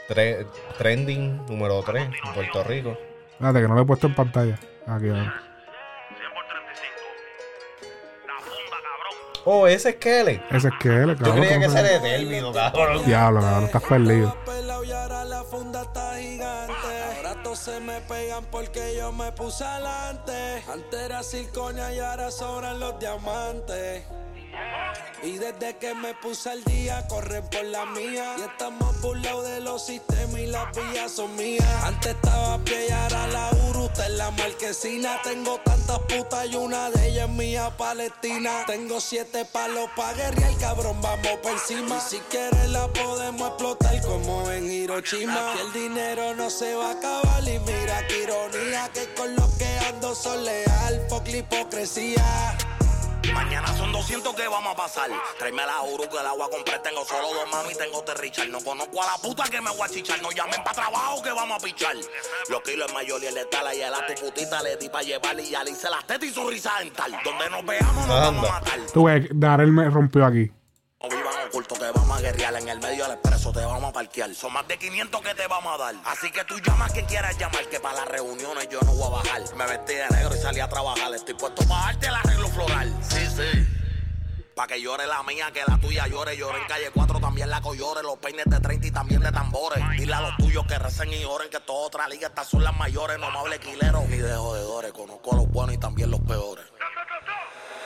Tre- trending número 3 en Puerto Rico. Espérate, que no lo he puesto en pantalla. Aquí, ahora. Oh, ese es Kelly. Ese es que él. Yo creía que ese era Etelvido, cabrón. Diablo, cabrón, estás perdido. pelado y ahora la funda está gigante. Ahora todos se me pegan porque yo me puse adelante. Antes era circonia y ahora sobran los diamantes. Y desde que me puse al día, corren por la mía. Y estamos burlados de los sistemas y las vías son mías. Antes estaba pie la Uruta en la marquesina. Tengo tantas putas y una de ellas es mía, Palestina. Tengo siete palos pa' guerrear, cabrón, vamos por encima. Y si quieres la podemos explotar como en Hiroshima. Que el dinero no se va a acabar y mira qué ironía. Que con lo que ando son leal, la hipocresía. Mañana son 200 que vamos a pasar. Tráeme la Uru que la voy a comprar. Tengo solo dos mami, tengo terrichar. No conozco a la puta que me voy a chichar. No llamen para trabajo que vamos a pichar. Los kilos es mayor y el letal. Y a la tu putita le di para llevarle. Y ya le hice las tetas y su risa dental. Donde nos veamos nos vamos a matar. Tú ves, Darel me rompió aquí. No vivan oculto que vamos a guerrear en el medio del expreso, te vamos a parquear. Son más de 500 que te vamos a dar. Así que tú llamas quien quieras llamar, que para las reuniones yo no voy a bajar. Me vestí de negro y salí a trabajar. Estoy puesto para darte el arreglo floral. Sí, sí. Pa' que llore la mía, que la tuya llore. Llore en calle 4, también la coyore. Los peines de 30 y también de tambores. Dile a los tuyos que recen y oren, que toda otra liga, estas son las mayores. No me hable quilero ni de jodedores. Conozco a los buenos y también los peores.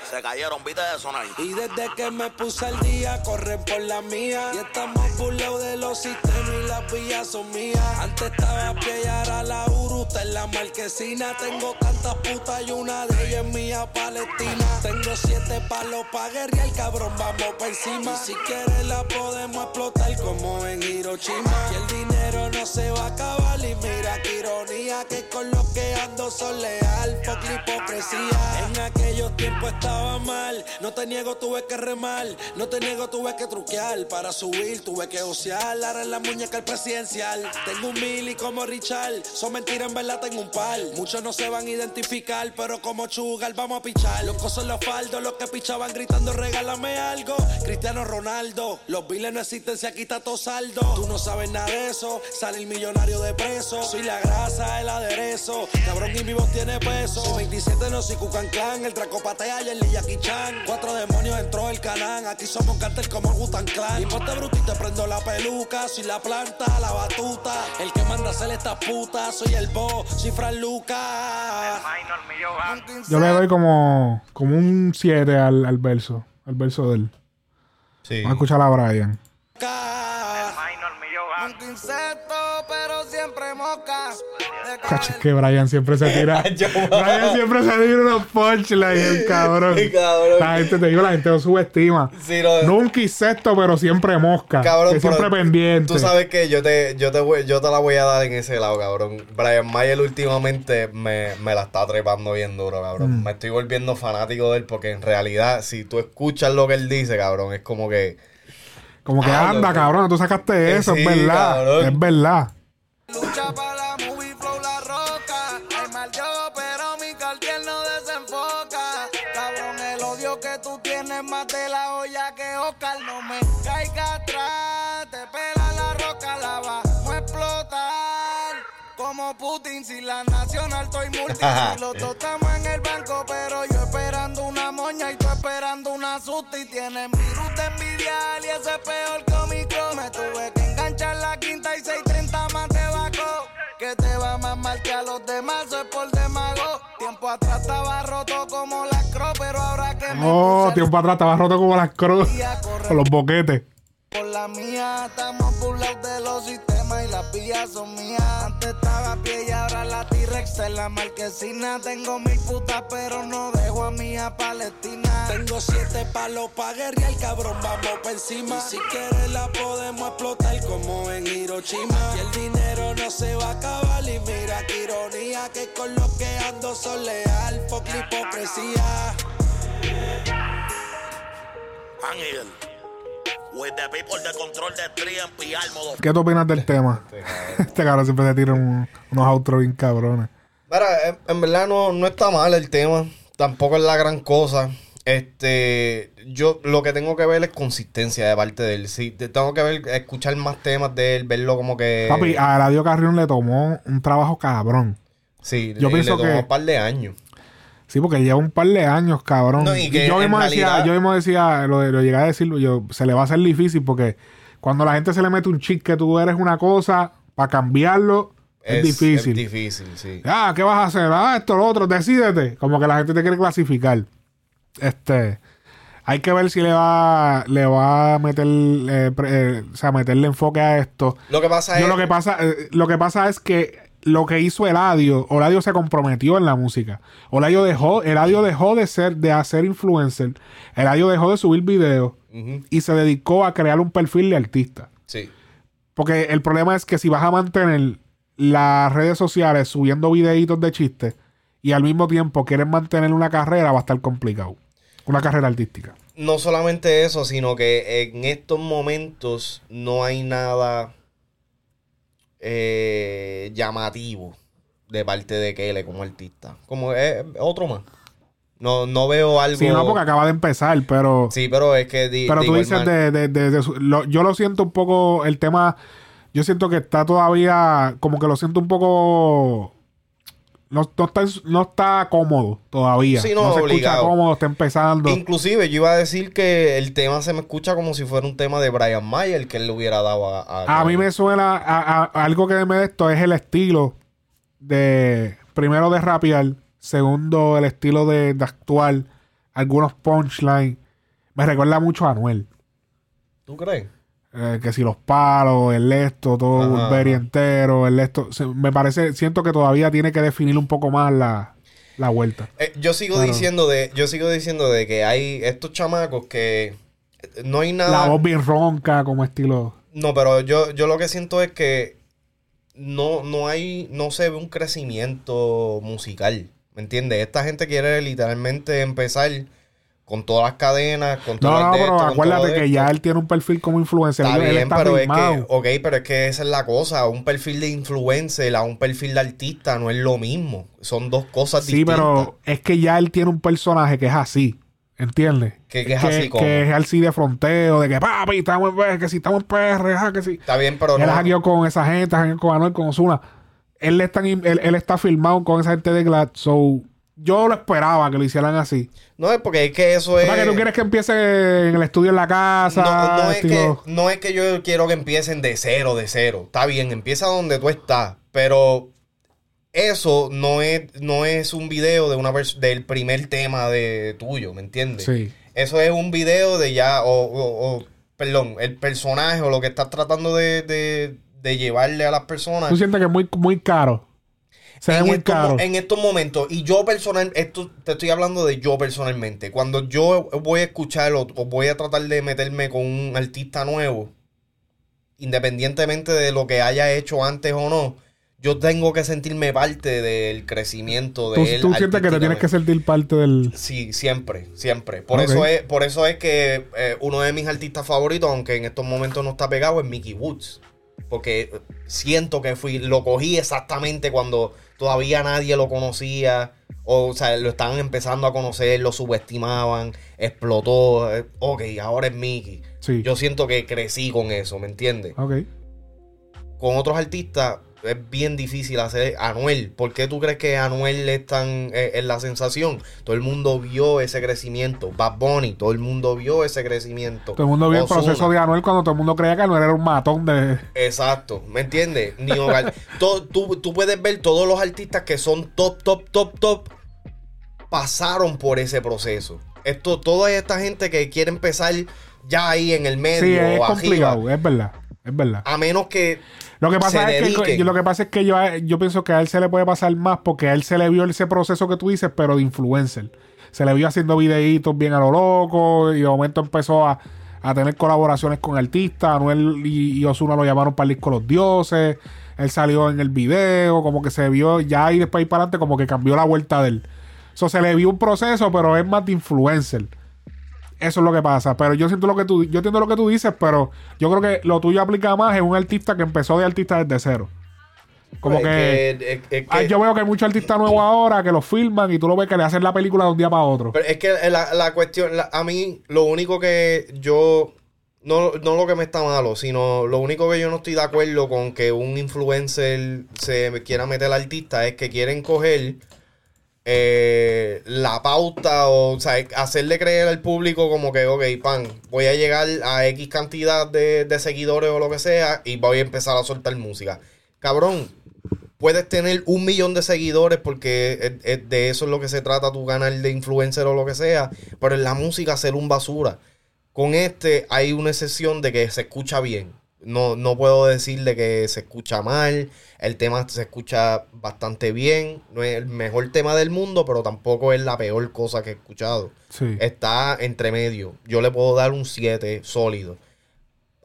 Se cayeron, viste de sonar. Y desde que me puse al día, corren por la mía. Y estamos burlados de los sistemas y las vías son mías. Antes estaba a pie y ahora la Uruta en la marquesina. Tengo tantas putas y una de ellas es mía, Palestina. Tengo siete palos pa' guerrear, cabrón, vamos pa' encima. Y si quieres la podemos explotar como en Hiroshima. Y el dinero no se va a acabar y mira qué ironía. Que con lo que ando son leal, la hipocresía. En aquellos tiempos estaba mal. No te niego, tuve que remar. No te niego, tuve que truquear. Para subir, tuve que osear. Ahora en la muñeca el presidencial. Tengo un mil y como Richard. Son mentiras, en verdad tengo un par. Muchos no se van a identificar, pero como chugal vamos a pichar. Los cosos los faldos, los que pichaban gritando, regálame algo. Cristiano Ronaldo, los biles no existen si aquí está todo saldo. Tú no sabes nada de eso, sale el millonario de preso. Soy la grasa, el aderezo. Cabrón y mi voz tiene peso. Soy 27 no soy Cucan Clan, el traco patea y el Jackie Chan. Cuatro demonios entró el canán, aquí somos cartel como Gutan Clan. Y ponte bruto y te prendo la peluca, soy la planta, la batuta. El que manda a hacer estas putas, soy el bo, soy Fran Lucas. Yo le doy como, como un 7 al, al verso. Al verso de él. Sí. Vamos a escuchar a Brian. Nunca insecto, pero siempre mosca. De Cacho, es que Brian siempre se tira. Brian siempre se tira unos punchlines, el cabrón. Cabrón. La gente, te digo, la gente lo subestima. Sí, no- Nunca insecto, pero siempre mosca. Cabrón, que siempre pendiente. Tú sabes que yo te, yo te voy, yo te la voy a dar en ese lado, cabrón. Brian Mayer últimamente me, me la está trepando bien duro, cabrón. Mm. Me estoy volviendo fanático de él porque en realidad, si tú escuchas lo que él dice, cabrón, es como que. Como que Ah, anda, loco. cabrón, tú sacaste Eh, eso, sí, es verdad. cabrón. Es verdad. Lucha para la movie flow la roca. Hay mal yo, pero mi cartier no desenfoca. Cabrón, el odio que tú tienes más de la olla que Oscar. No me caiga atrás. Te pela la roca, la vamos a explotar. Como Putin, si la nacional estoy multi. Si los dos estamos en el banco, pero yo esperando una moña y tú esperando una susta. Y tienes virus de envidiar y ese es peor Omicron. Me tuve que enganchar la quinta y 630 más te bajó. Que te va más mal que a los demás, es por demago. Tiempo atrás estaba roto como la cro, pero ahora que me Oh, tiempo atrás estaba roto como las correr Con los boquetes. por la mía, estamos burlados de los sistemas y las vías son mías. Antes estaba T-Rex en la marquesina. Tengo mil putas, pero no dejo a mía Palestina. Tengo siete palos pa' guerrear, cabrón, vamos pa' encima. Y si quieres la podemos explotar como en Hiroshima. Y el dinero no se va a acabar y mira qué ironía que con lo que ando son leal, la hipocresía. Ángel, ¿Qué tú opinas del tema? Este cabrón siempre se tira un- unos outros bien cabrones. Mira, en, en verdad no, no está mal el tema. Tampoco es la gran cosa. Este, yo lo que tengo que ver es consistencia de parte de él. Sí, te- tengo que ver, escuchar más temas de él, verlo como que. Papi, a Radio Carrión le tomó un trabajo cabrón. sí, yo le- pienso le tomó que- un par de años. Sí, porque lleva un par de años, cabrón. No, y que yo mismo decía, yo mismo decía, lo, lo llegué a decirlo, yo, se le va a hacer difícil porque cuando la gente se le mete un chip que tú eres una cosa, para cambiarlo es, difícil. Es difícil, sí. Ah, ¿qué vas a hacer? Ah, esto, lo otro, decídete. Como que la gente te quiere clasificar. Este. Hay que ver si le va, le va a meter, eh, pre- eh, o sea, meterle enfoque a esto. Lo que pasa Yo es. lo que pasa, eh, lo que pasa es que lo que hizo Eladio, Eladio se comprometió en la música. Eladio dejó, Eladio dejó de ser, de hacer influencer. Eladio dejó de subir videos y se dedicó a crear un perfil de artista. Sí. Porque el problema es que si vas a mantener las redes sociales subiendo videitos de chistes y al mismo tiempo quieres mantener una carrera, va a estar complicado. Una carrera artística. No solamente eso, sino que en estos momentos no hay nada eh, llamativo de parte de Kele como artista. Como es otro más. No, no veo algo. Sí, no, porque acaba de empezar, pero... Sí, pero es que. di- Pero tú dices de, de- de- de su- lo- yo lo siento un poco, el tema, yo siento que está todavía, como que lo siento un poco, no, no está, no está cómodo todavía. Sí, no, se obligado. escucha cómodo, está empezando. Inclusive yo iba a decir que el tema se me escucha como si fuera un tema de Brian Mayer que él le hubiera dado a... A mí me suena, a algo que me de esto es el estilo de, primero de rapear, segundo el estilo de, de actuar, algunos punchlines. Me recuerda mucho a Anuel. ¿Tú crees? Eh, que si los palos, el esto, todo Ajá, Burberry ajá. entero, el esto. Se- me parece, siento que todavía tiene que definir un poco más la, la vuelta. Eh, yo sigo Claro. diciendo de yo sigo diciendo de que hay estos chamacos que eh, no hay nada... La voz bien ronca, como estilo. No, pero yo, yo lo que siento es que no, no hay, no se ve un crecimiento musical. ¿Me entiendes? Esta gente quiere literalmente empezar con todas las cadenas, con No, todas no, las de pero esto, acuérdate que ya él tiene un perfil como influencer. Está él, él bien, está pero es que, ok, pero es que esa es la cosa. Un perfil de influencer a un perfil de artista no es lo mismo. Son dos cosas Sí, distintas. pero es que ya él tiene un personaje que es así. ¿Entiendes? Que- que es así como. Que es así de fronteo, de que papi, estamos en PR, que si estamos en PR, ajá, que si. Está bien, pero él no. ha hackeado con esa gente, con Anuel, con Ozuna. Él, él, él está filmado con esa gente de Glad. So, yo lo esperaba que lo hicieran así. No es porque es que eso es. ¿Para que tú quieres que empiece en el estudio en la casa? No, no es que, no es que yo quiero que empiecen de cero, de cero. Está bien, empieza donde tú estás. Pero eso no es, no es un video de una del primer tema de tuyo, ¿me entiendes? Sí. Eso es un video de ya, o, o- o, perdón, el personaje o lo que estás tratando de, de- de llevarle a las personas. Tú sientes que es muy, muy caro. Se ve en, muy estos, caro. en estos momentos, y yo personal, esto te estoy hablando de yo personalmente, cuando yo voy a escuchar o, o voy a tratar de meterme con un artista nuevo, independientemente de lo que haya hecho antes o no, yo tengo que sentirme parte del crecimiento de Tú, él. tú sientes que te tienes que sentir parte del. Sí, siempre, siempre. Por eso es, por eso es que eh, uno de mis artistas favoritos, aunque en estos momentos no está pegado, es Mickey Woods. Porque siento que fui, lo cogí exactamente cuando todavía nadie lo conocía. O, o sea, lo estaban empezando a conocer, lo subestimaban, explotó. eh, ok, ahora es Mickey. Sí. Yo siento que crecí con eso, ¿me entiendes? Ok. con otros artistas es bien difícil hacer Anuel. ¿Por qué tú crees que Anuel es tan eh, es la sensación? Todo el mundo vio ese crecimiento. Bad Bunny, todo el mundo vio ese crecimiento. Todo el mundo vio el proceso de Anuel cuando todo el mundo creía que Anuel era un matón de. Exacto, ¿me entiendes? To- tú, tú puedes ver todos los artistas que son top, top, top, top, pasaron por ese proceso. Esto, toda esta gente que quiere empezar ya ahí en el medio Sí, es o arriba, complicado, es verdad. Es verdad. a menos que Lo que se pasa es que, lo que pasa es que yo, yo pienso que a él se le puede pasar más porque a él se le vio ese proceso que tú dices, pero de influencer. Se le vio haciendo videitos bien a lo loco y de momento empezó a, a tener colaboraciones con artistas. Anuel y, y Ozuna lo llamaron para el disco Los Dioses. Él salió en el video, como que se vio ya y después ahí para adelante como que cambió la vuelta de él. Eso se le vio un proceso, pero es más de influencer. Eso es lo que pasa. Pero yo siento lo que tú, yo entiendo lo que tú dices, pero yo creo que lo tuyo aplica más en un artista que empezó de artista desde cero. Como es que, es- es que- yo veo que hay muchos artistas nuevos ahora que los filman y tú lo ves que le hacen la película de un día para otro. Pero es que la, la cuestión, la- a mí, lo único que yo, no, no lo que me está malo, sino lo único que yo no estoy de acuerdo con que un influencer se quiera meter al artista es que quieren coger eh, la pauta o, sea, hacerle creer al público como que, ok, pan, voy a llegar a X cantidad de, seguidores o lo que sea y voy a empezar a soltar música. Cabrón, puedes tener un millón de seguidores porque de eso es lo que se trata tu canal de influencer o lo que sea, pero en la música ser un basura. Con este hay una excepción de que se escucha bien. No, no puedo decirle que se escucha mal. El tema se escucha bastante bien. No es el mejor tema del mundo, pero tampoco es la peor cosa que he escuchado. Sí. Está entre medio. Yo le puedo dar un 7 sólido.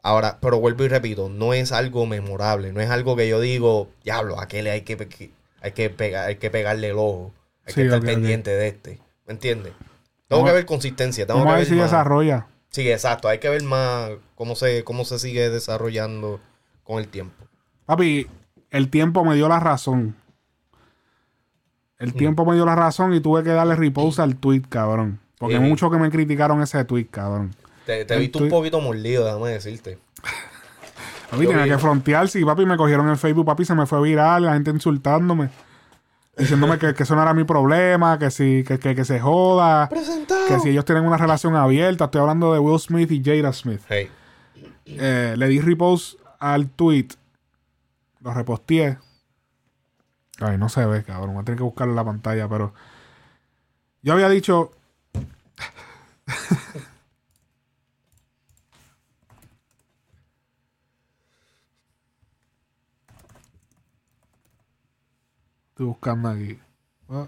Ahora, pero vuelvo y repito, no es algo memorable. No es algo que yo digo, diablo, a aquel hay que, hay que, pegar, hay que pegarle el ojo. Hay Sí, que estar pendiente de este. ¿Me entiendes? Tengo que ver consistencia. Tengo que ver si desarrolla. Sí, exacto. Hay que ver más cómo se, cómo se sigue desarrollando con el tiempo. Papi, el tiempo me dio la razón. El Mm. tiempo me dio la razón y tuve que darle repose al tweet, cabrón. Porque muchos que me criticaron ese tweet, cabrón. Te, te he El visto un poquito mordido, déjame decirte. Papi, tenía que frontear. Sí, papi, me cogieron en Facebook, papi, se me fue viral, la gente insultándome. Diciéndome que, que eso no era mi problema, que si, que, que, que se joda, que si ellos tienen una relación abierta. Estoy hablando de Will Smith y Jada Smith. Hey. Eh, le di repost al tweet. Lo reposteé. Ay, no se ve, cabrón. Voy a tener que buscarlo en la pantalla, pero. Yo había dicho. Estoy buscando aquí. Ah.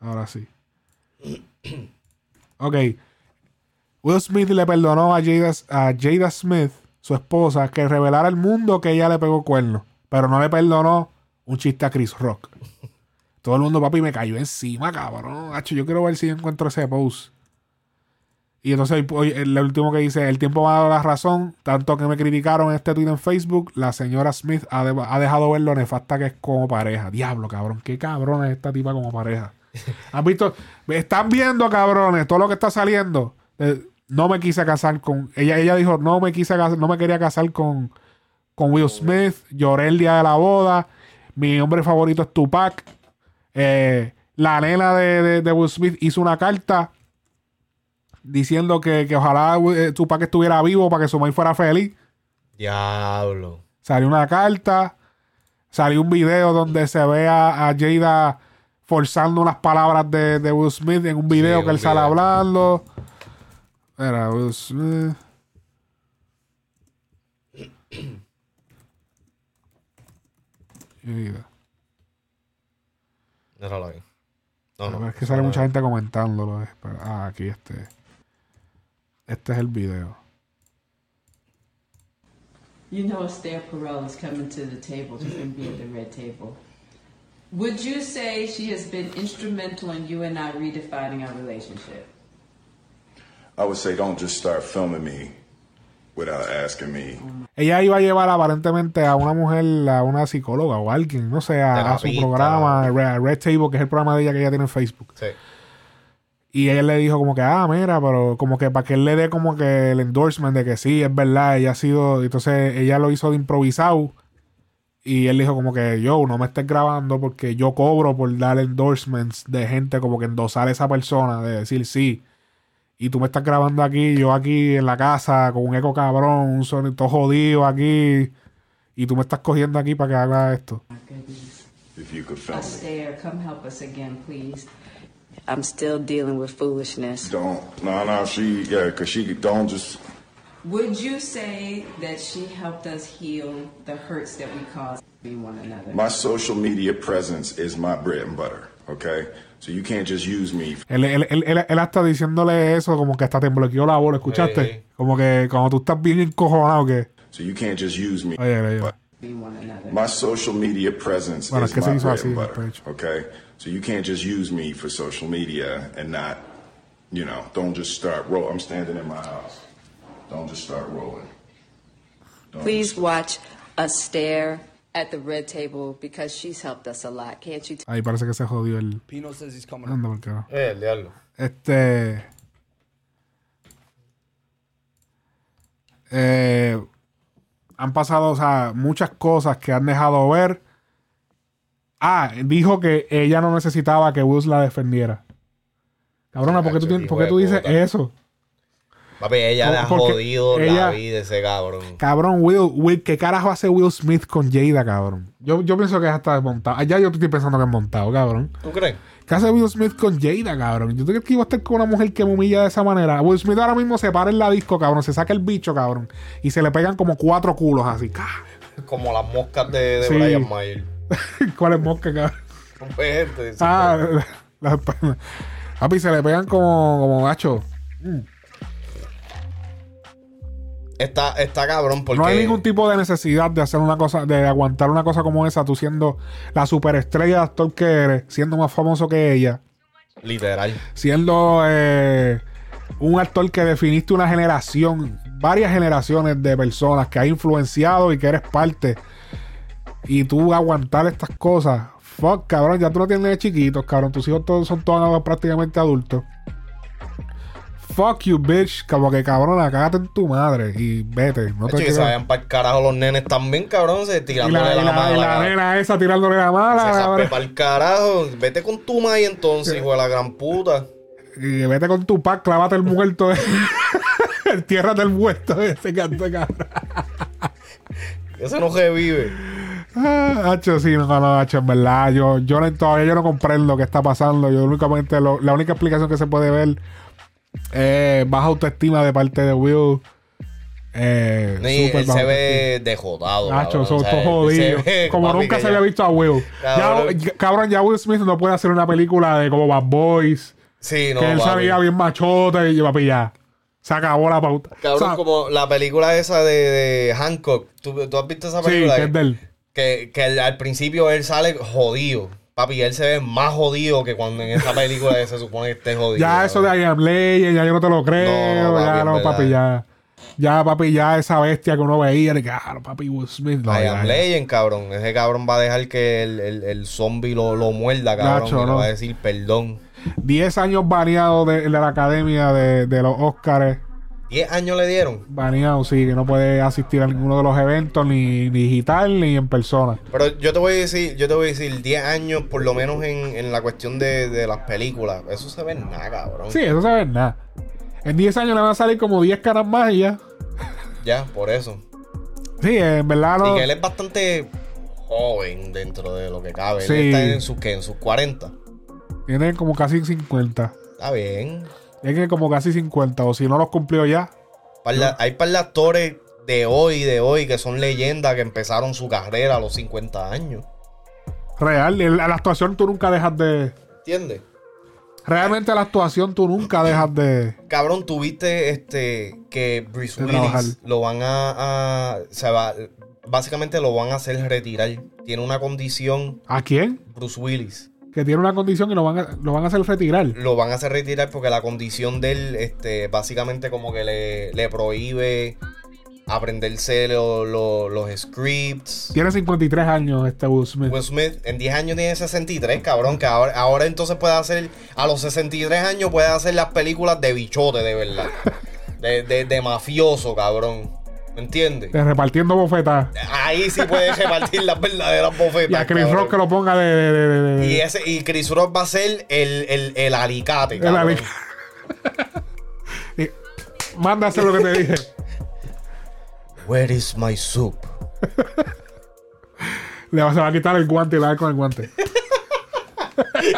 Ahora sí. Ok. Will Smith le perdonó a Jada, a Jada Smith, su esposa, que revelara al mundo que ella le pegó cuerno. Pero no le perdonó un chiste a Chris Rock. Todo el mundo, papi, me cayó encima, cabrón. Hacho, yo quiero ver si encuentro ese post. Y entonces el último que dice, el tiempo me ha dado la razón, tanto que me criticaron en este tweet en Facebook, la señora Smith ha, de- ha dejado ver lo nefasta que es como pareja. Diablo, cabrón, qué cabrón es esta tipa como pareja. ¿Han visto? Están viendo, cabrones, todo lo que está saliendo. Eh, no me quise casar con... Ella, ella dijo, no me quise casar, no me quería casar con, con Will Smith. Lloré el día de la boda. Mi hombre favorito es Tupac. Eh, la nena de, de- de Will Smith hizo una carta diciendo que, que ojalá eh, Tupac estuviera vivo para que su madre fuera feliz. Diablo. Salió una carta, salió un video donde se ve a, a Jada forzando unas palabras de, de Will Smith en un video Sí, que él sale hablando. Era Will Smith. Jada. No, no. es que sale mucha gente comentándolo. eh, ah, aquí este. Este es el video. You know Esther Perel is coming to the table. She's going to be at the red table. Would you say she has been instrumental in you and I redefining our relationship? I would say don't just start filming me without asking me. Ella iba a llevar aparentemente a una mujer, a una psicóloga o alguien, no sé, a, a su Terapista. programa, Red, Red Table, que es el programa de ella que ella tiene en Facebook. Sí. Y ella le dijo como que, ah, mira, pero como que para que él le dé como que el endorsement de que sí, es verdad, ella ha sido, entonces ella lo hizo de improvisado. Y él dijo como que yo no me estés grabando porque yo cobro por dar endorsements de gente como que endosar a esa persona, de decir sí. Y tú me estás grabando aquí, yo aquí en la casa con un eco cabrón, un sonido todo jodido aquí. Y tú me estás cogiendo aquí para que haga esto. I'm still dealing with foolishness. Don't. No, no, she, yeah, because she don't just. Would you say that she helped us heal the hurts that we caused one another? My social media presence is my bread and butter, okay? So you can't just use me. Él, él, él, él- él hasta diciéndole eso, como que hasta te bloqueó la bola, ¿escuchaste? Ey, ey. Como que cuando tú estás bien encojonado, que. So you can't just use me. Oye, oye, oye. Between one another. My social media presence Bueno, is es que my bread así, and butter, okay? So you can't just use me for social media and not, you know, don't just start roll. I'm standing in my house. Don't just start rolling. Don't Please just- watch us stare at the red table because she's helped us a lot. Can't you? Ahí parece que se jodió el. Pino says he's coming. Anda, por carajo. Eh, el diablo. Este. eh, han pasado, o sea, muchas cosas que han dejado ver. Ah, dijo que ella no necesitaba que Will la defendiera. Cabrona, ¿por qué tú, tienes- por qué tú dices puta. eso? Papi, ella le ha jodido ella- la vida ese cabrón. Cabrón, Will, Will, ¿qué carajo hace Will Smith con Jada, cabrón? Yo, yo pienso que es hasta desmontado. Ya yo estoy pensando que es montado, cabrón. ¿Tú crees? ¿Qué hace Will Smith con Jada, cabrón? Yo creo que iba a estar con una mujer que me humilla de esa manera. Will Smith ahora mismo se para en la disco, cabrón. Se saca el bicho, cabrón. Y se le pegan como cuatro culos así. Como las moscas de, de Sí. Brian Mayer. ¿Cuál es mosca, cabrón? Ah, la espalda. Papi, se le pegan como, como gacho. Está, está cabrón porque. No hay ningún tipo de necesidad de hacer una cosa, de aguantar una cosa como esa, tú siendo la superestrella de actor que eres, siendo más famoso que ella, Literal. siendo eh, un actor que definiste una generación, varias generaciones de personas que ha influenciado y que eres parte. Y tú aguantar estas cosas, fuck, cabrón, ya tú no tienes chiquitos, cabrón, tus hijos todos son todos prácticamente adultos. Fuck you, bitch. Como que cabrón, cágate en tu madre y vete. No te que se vayan para el carajo los nenes también, cabrón. Se tirándole la, la, la- mala. y la nena esa tirándole la mala. Se para el carajo. Vete con tu madre entonces, hijo de la gran puta. Y vete con tu pack, clávate el muerto. El muerto ese canto, cabrón. Ese no revive. Ah, Hacho, sí, no, no, Hacho, en verdad. Yo, yo no- todavía yo no comprendo qué está pasando. Yo únicamente, lo- la única explicación que se puede ver es baja autoestima de parte de Will. Eh, Ni- súper él se ve desjotado. Nacho, son todos jodidos. Como nunca se había visto a Will. Cabrón. Ya, cabrón, ya Will Smith no puede hacer una película de como Bad Boys. Sí, no, que él salía bien machote y papi ya. Se acabó la pauta. Cabrón, O sea, como la película esa de, de Hancock. ¿Tú, tú has visto esa Sí, película? que es de él. Que, que al- al principio él sale jodido. Papi, él se ve más jodido que cuando en esa película se supone que esté jodido. Ya eso de I am Legend, ya yo no te lo creo. No, papi, ya no, papi, ya. Ya, papi, ya esa bestia que uno veía, de que, ah, papi, Will Smith. No, I ya, am ya. Legend, cabrón. Ese cabrón va a dejar que el, el, el zombie lo, lo muerda, cabrón. Nacho, y le va a decir perdón. 10 años baneado de, de la academia de, de los Oscars. 10 años le dieron. Baneado, sí, que no puede asistir a ninguno de los eventos, ni, ni digital, ni en persona. Pero yo te voy a decir, yo te voy a decir, 10 años, por lo menos en, en la cuestión de, de las películas. Eso se ve en nada, cabrón. Sí, eso se ve nada. En 10 años le van a salir como 10 caras más y ya. Ya, por eso. Sí, en verdad no. Y que él es bastante joven dentro de lo que cabe. Sí. Él está en sus, ¿qué? En sus 40. Tiene como casi 50. Está bien. Tiene como casi 50, o si no los cumplió ya. Par de- hay par de actores de hoy, de hoy, que son leyendas que empezaron su carrera a los 50 años. Real, el- la actuación tú nunca dejas de. ¿Entiendes? Realmente la actuación tú nunca dejas de. Cabrón, tuviste este que Bruce. Willis lo van a, a- se va, básicamente lo van a hacer retirar. Tiene una condición ¿A quién? Bruce Willis. Que tiene una condición y lo van a, lo van a hacer retirar. Lo van a hacer retirar porque la condición de él, este, básicamente como que le, le prohíbe aprenderse lo- lo- los scripts. Tiene 53 años este Will Smith. Will Smith en 10 años tiene 63, cabrón. Que ahora, ahora entonces puede hacer, a los 63 años puede hacer las películas de bichote, de verdad. De, de, de mafioso, cabrón. ¿Me entiendes? De repartiendo bofetas. Ahí sí puede repartir las verdaderas bofetas. Y a Chris cabrón. Rock que lo ponga de. de, de- de- de- Y, ese, y Chris Rock va a ser el, el, el alicate, el cabrón. ali- Y- Manda a hacer lo que te dije. Where is my soup? Le va, se va a quitar el guante y le va a dar con el guante.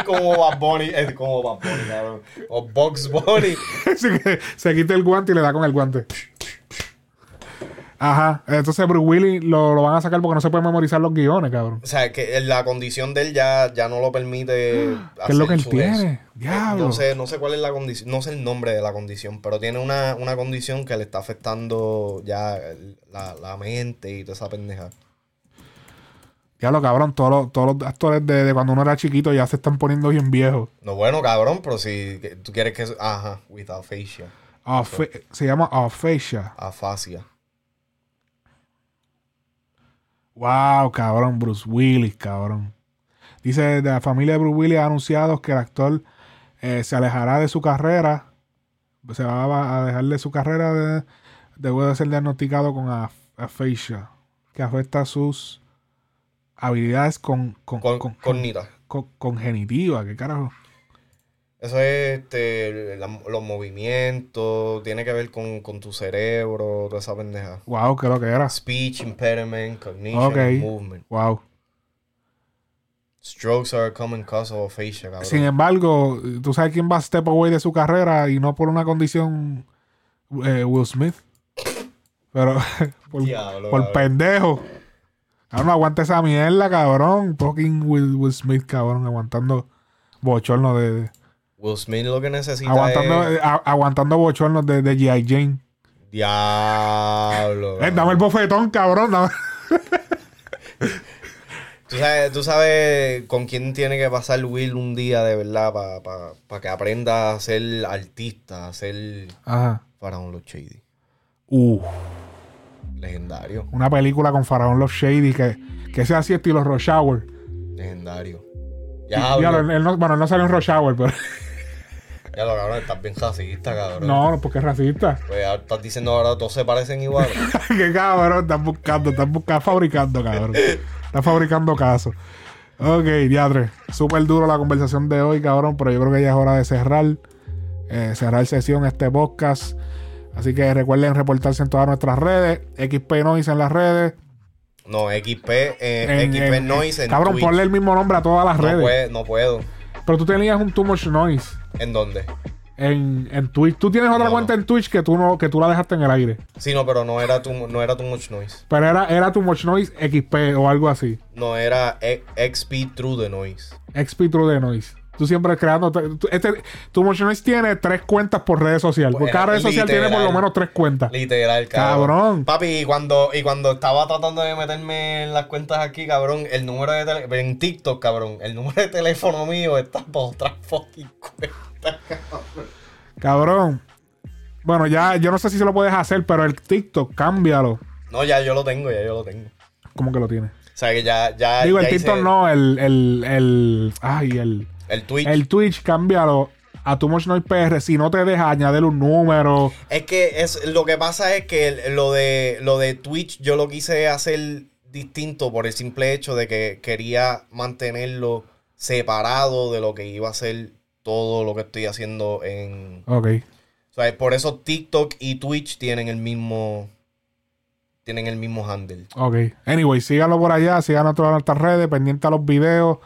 como Bad Bunny, es como Bad Bunny, cabrón. O Box Bunny. Así que se quita el guante y le da con el guante. Ajá. Entonces Bruce Willis lo, lo van a sacar porque no se pueden memorizar los guiones, cabrón. O sea, que la condición de él ya, ya no lo permite. ¿Qué es lo hacer que él tiene? Diablo. No sé, no sé cuál es la condición, no sé el nombre de la condición, pero tiene una, una condición que le está afectando ya la, la mente y toda esa pendeja. Diablo, cabrón. Todos los, todos los actores de, de cuando uno era chiquito ya se están poniendo bien viejos. No, bueno, cabrón, pero si tú quieres que. Ajá, with aphasia. Afe- se llama aphasia. Afasia. Wow, cabrón. Bruce Willis, cabrón. Dice, de la familia de Bruce Willis ha anunciado que el actor eh, se alejará de su carrera. Se va a dejar de su carrera de, después de ser diagnosticado con af- aphasia, que afecta sus habilidades con, con, Con, con- congenitivas. ¿Qué carajo? Eso es este, la- los movimientos, tiene que ver con, con tu cerebro, toda esa pendeja. Wow, ¿qué es lo que era? Speech impairment, cognition, Ok. and movement. Wow. Strokes are a common cause of aphasia, cabrón. Sin em-, embargo, tú sabes quién va a step away de su carrera y no por una condición eh, Will Smith. Pero por, Diablo, por pendejo. Cabrón, no aguanta esa mierda, cabrón. Fucking Will, Will Smith, cabrón, aguantando bochornos de. Will Smith lo que necesita Aguantando, es... eh, a- aguantando bochornos de, de G.I. Jane. Diablo. Eh, dame el bofetón, cabrón. dame- ¿Tú sabes, tú sabes con quién tiene que pasar Will un día de verdad para que aprenda a ser artista, a ser Ajá. Faraón Los Shady. Uh, Legendario, una película con Faraón Love Shady que, que sea así estilo Rush Hour. legendario. Ya, Ya, él no, bueno, él no salió en Rush Hour, pero. Ya lo cabrón, estás bien racista, cabrón. No, porque es racista. Pues ahora estás diciendo ahora todos se parecen igual. Qué cabrón, están buscando, están buscando, fabricando, cabrón. Están fabricando casos. Ok, diadre. Súper duro la conversación de hoy, cabrón, pero yo creo que ya es hora de cerrar. eh, cerrar sesión este podcast. Así que recuerden reportarse en todas nuestras redes. XP Noise en las redes. No, XP, eh, En- XP en- Noise en cabrón, Twitch. ponle el mismo nombre a todas las no, redes. puede- no puedo. Pero tú tenías un Too Much Noise ¿En dónde? en, en Twitch. Tú tienes otra No, cuenta en Twitch que tú no, que tú la dejaste en el aire. Sí, no, pero no era too, no era too much noise. Pero era, era Too Much Noise XP o algo así. No era E- XP True the Noise. XP True de Noise. Tú siempre creando. tú- Este, tu Much Noise tiene tres cuentas por redes sociales. Por Pues, cada red social tiene por lo menos tres cuentas. Literal, cabrón. Cabrón. Papi, y cuando, y cuando estaba tratando de meterme en las cuentas aquí, cabrón, el número de teléfono, en TikTok, cabrón, el número de teléfono mío está por otra fucking cuenta, cabrón. Cabrón. Bueno, ya yo no sé si se lo puedes hacer, pero el TikTok, cámbialo. No, ya yo lo tengo, ya yo lo tengo. ¿Cómo que lo tiene? O sea que ya, ya. Digo, el hice TikTok no, el, el, el. Ay, el. El Twitch. El Twitch, cámbialo a tu Much Noise PR. Si no te deja añadir un número. Es que es, lo que pasa es que lo de, lo de Twitch yo lo quise hacer distinto por el simple hecho de que quería mantenerlo separado de lo que iba a ser todo lo que estoy haciendo en... Ok. O sea, por eso TikTok y Twitch tienen el mismo... Tienen el mismo handle. Ok. Anyway, síganlo por allá, síganos en todas nuestras redes, pendiente a los videos.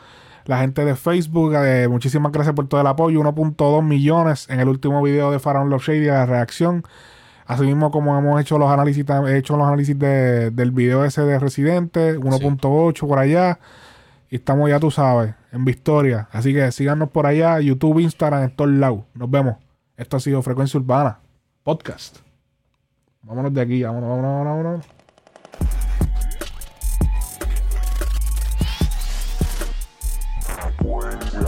La gente de Facebook, eh, muchísimas gracias por todo el apoyo. 1.2 millones en el último video de Faraón Love Shady, la reacción. Asimismo, como hemos hecho los análisis, he hecho los análisis de- del video ese de Residente, 1.8 por allá. Y estamos ya, tú sabes, en Victoria. Así que síganos por allá, YouTube, Instagram, en todos lados. Nos vemos. Esto ha sido Frecuencia Urbana, podcast. Vámonos de aquí, vámonos, vámonos, vámonos. vámonos. When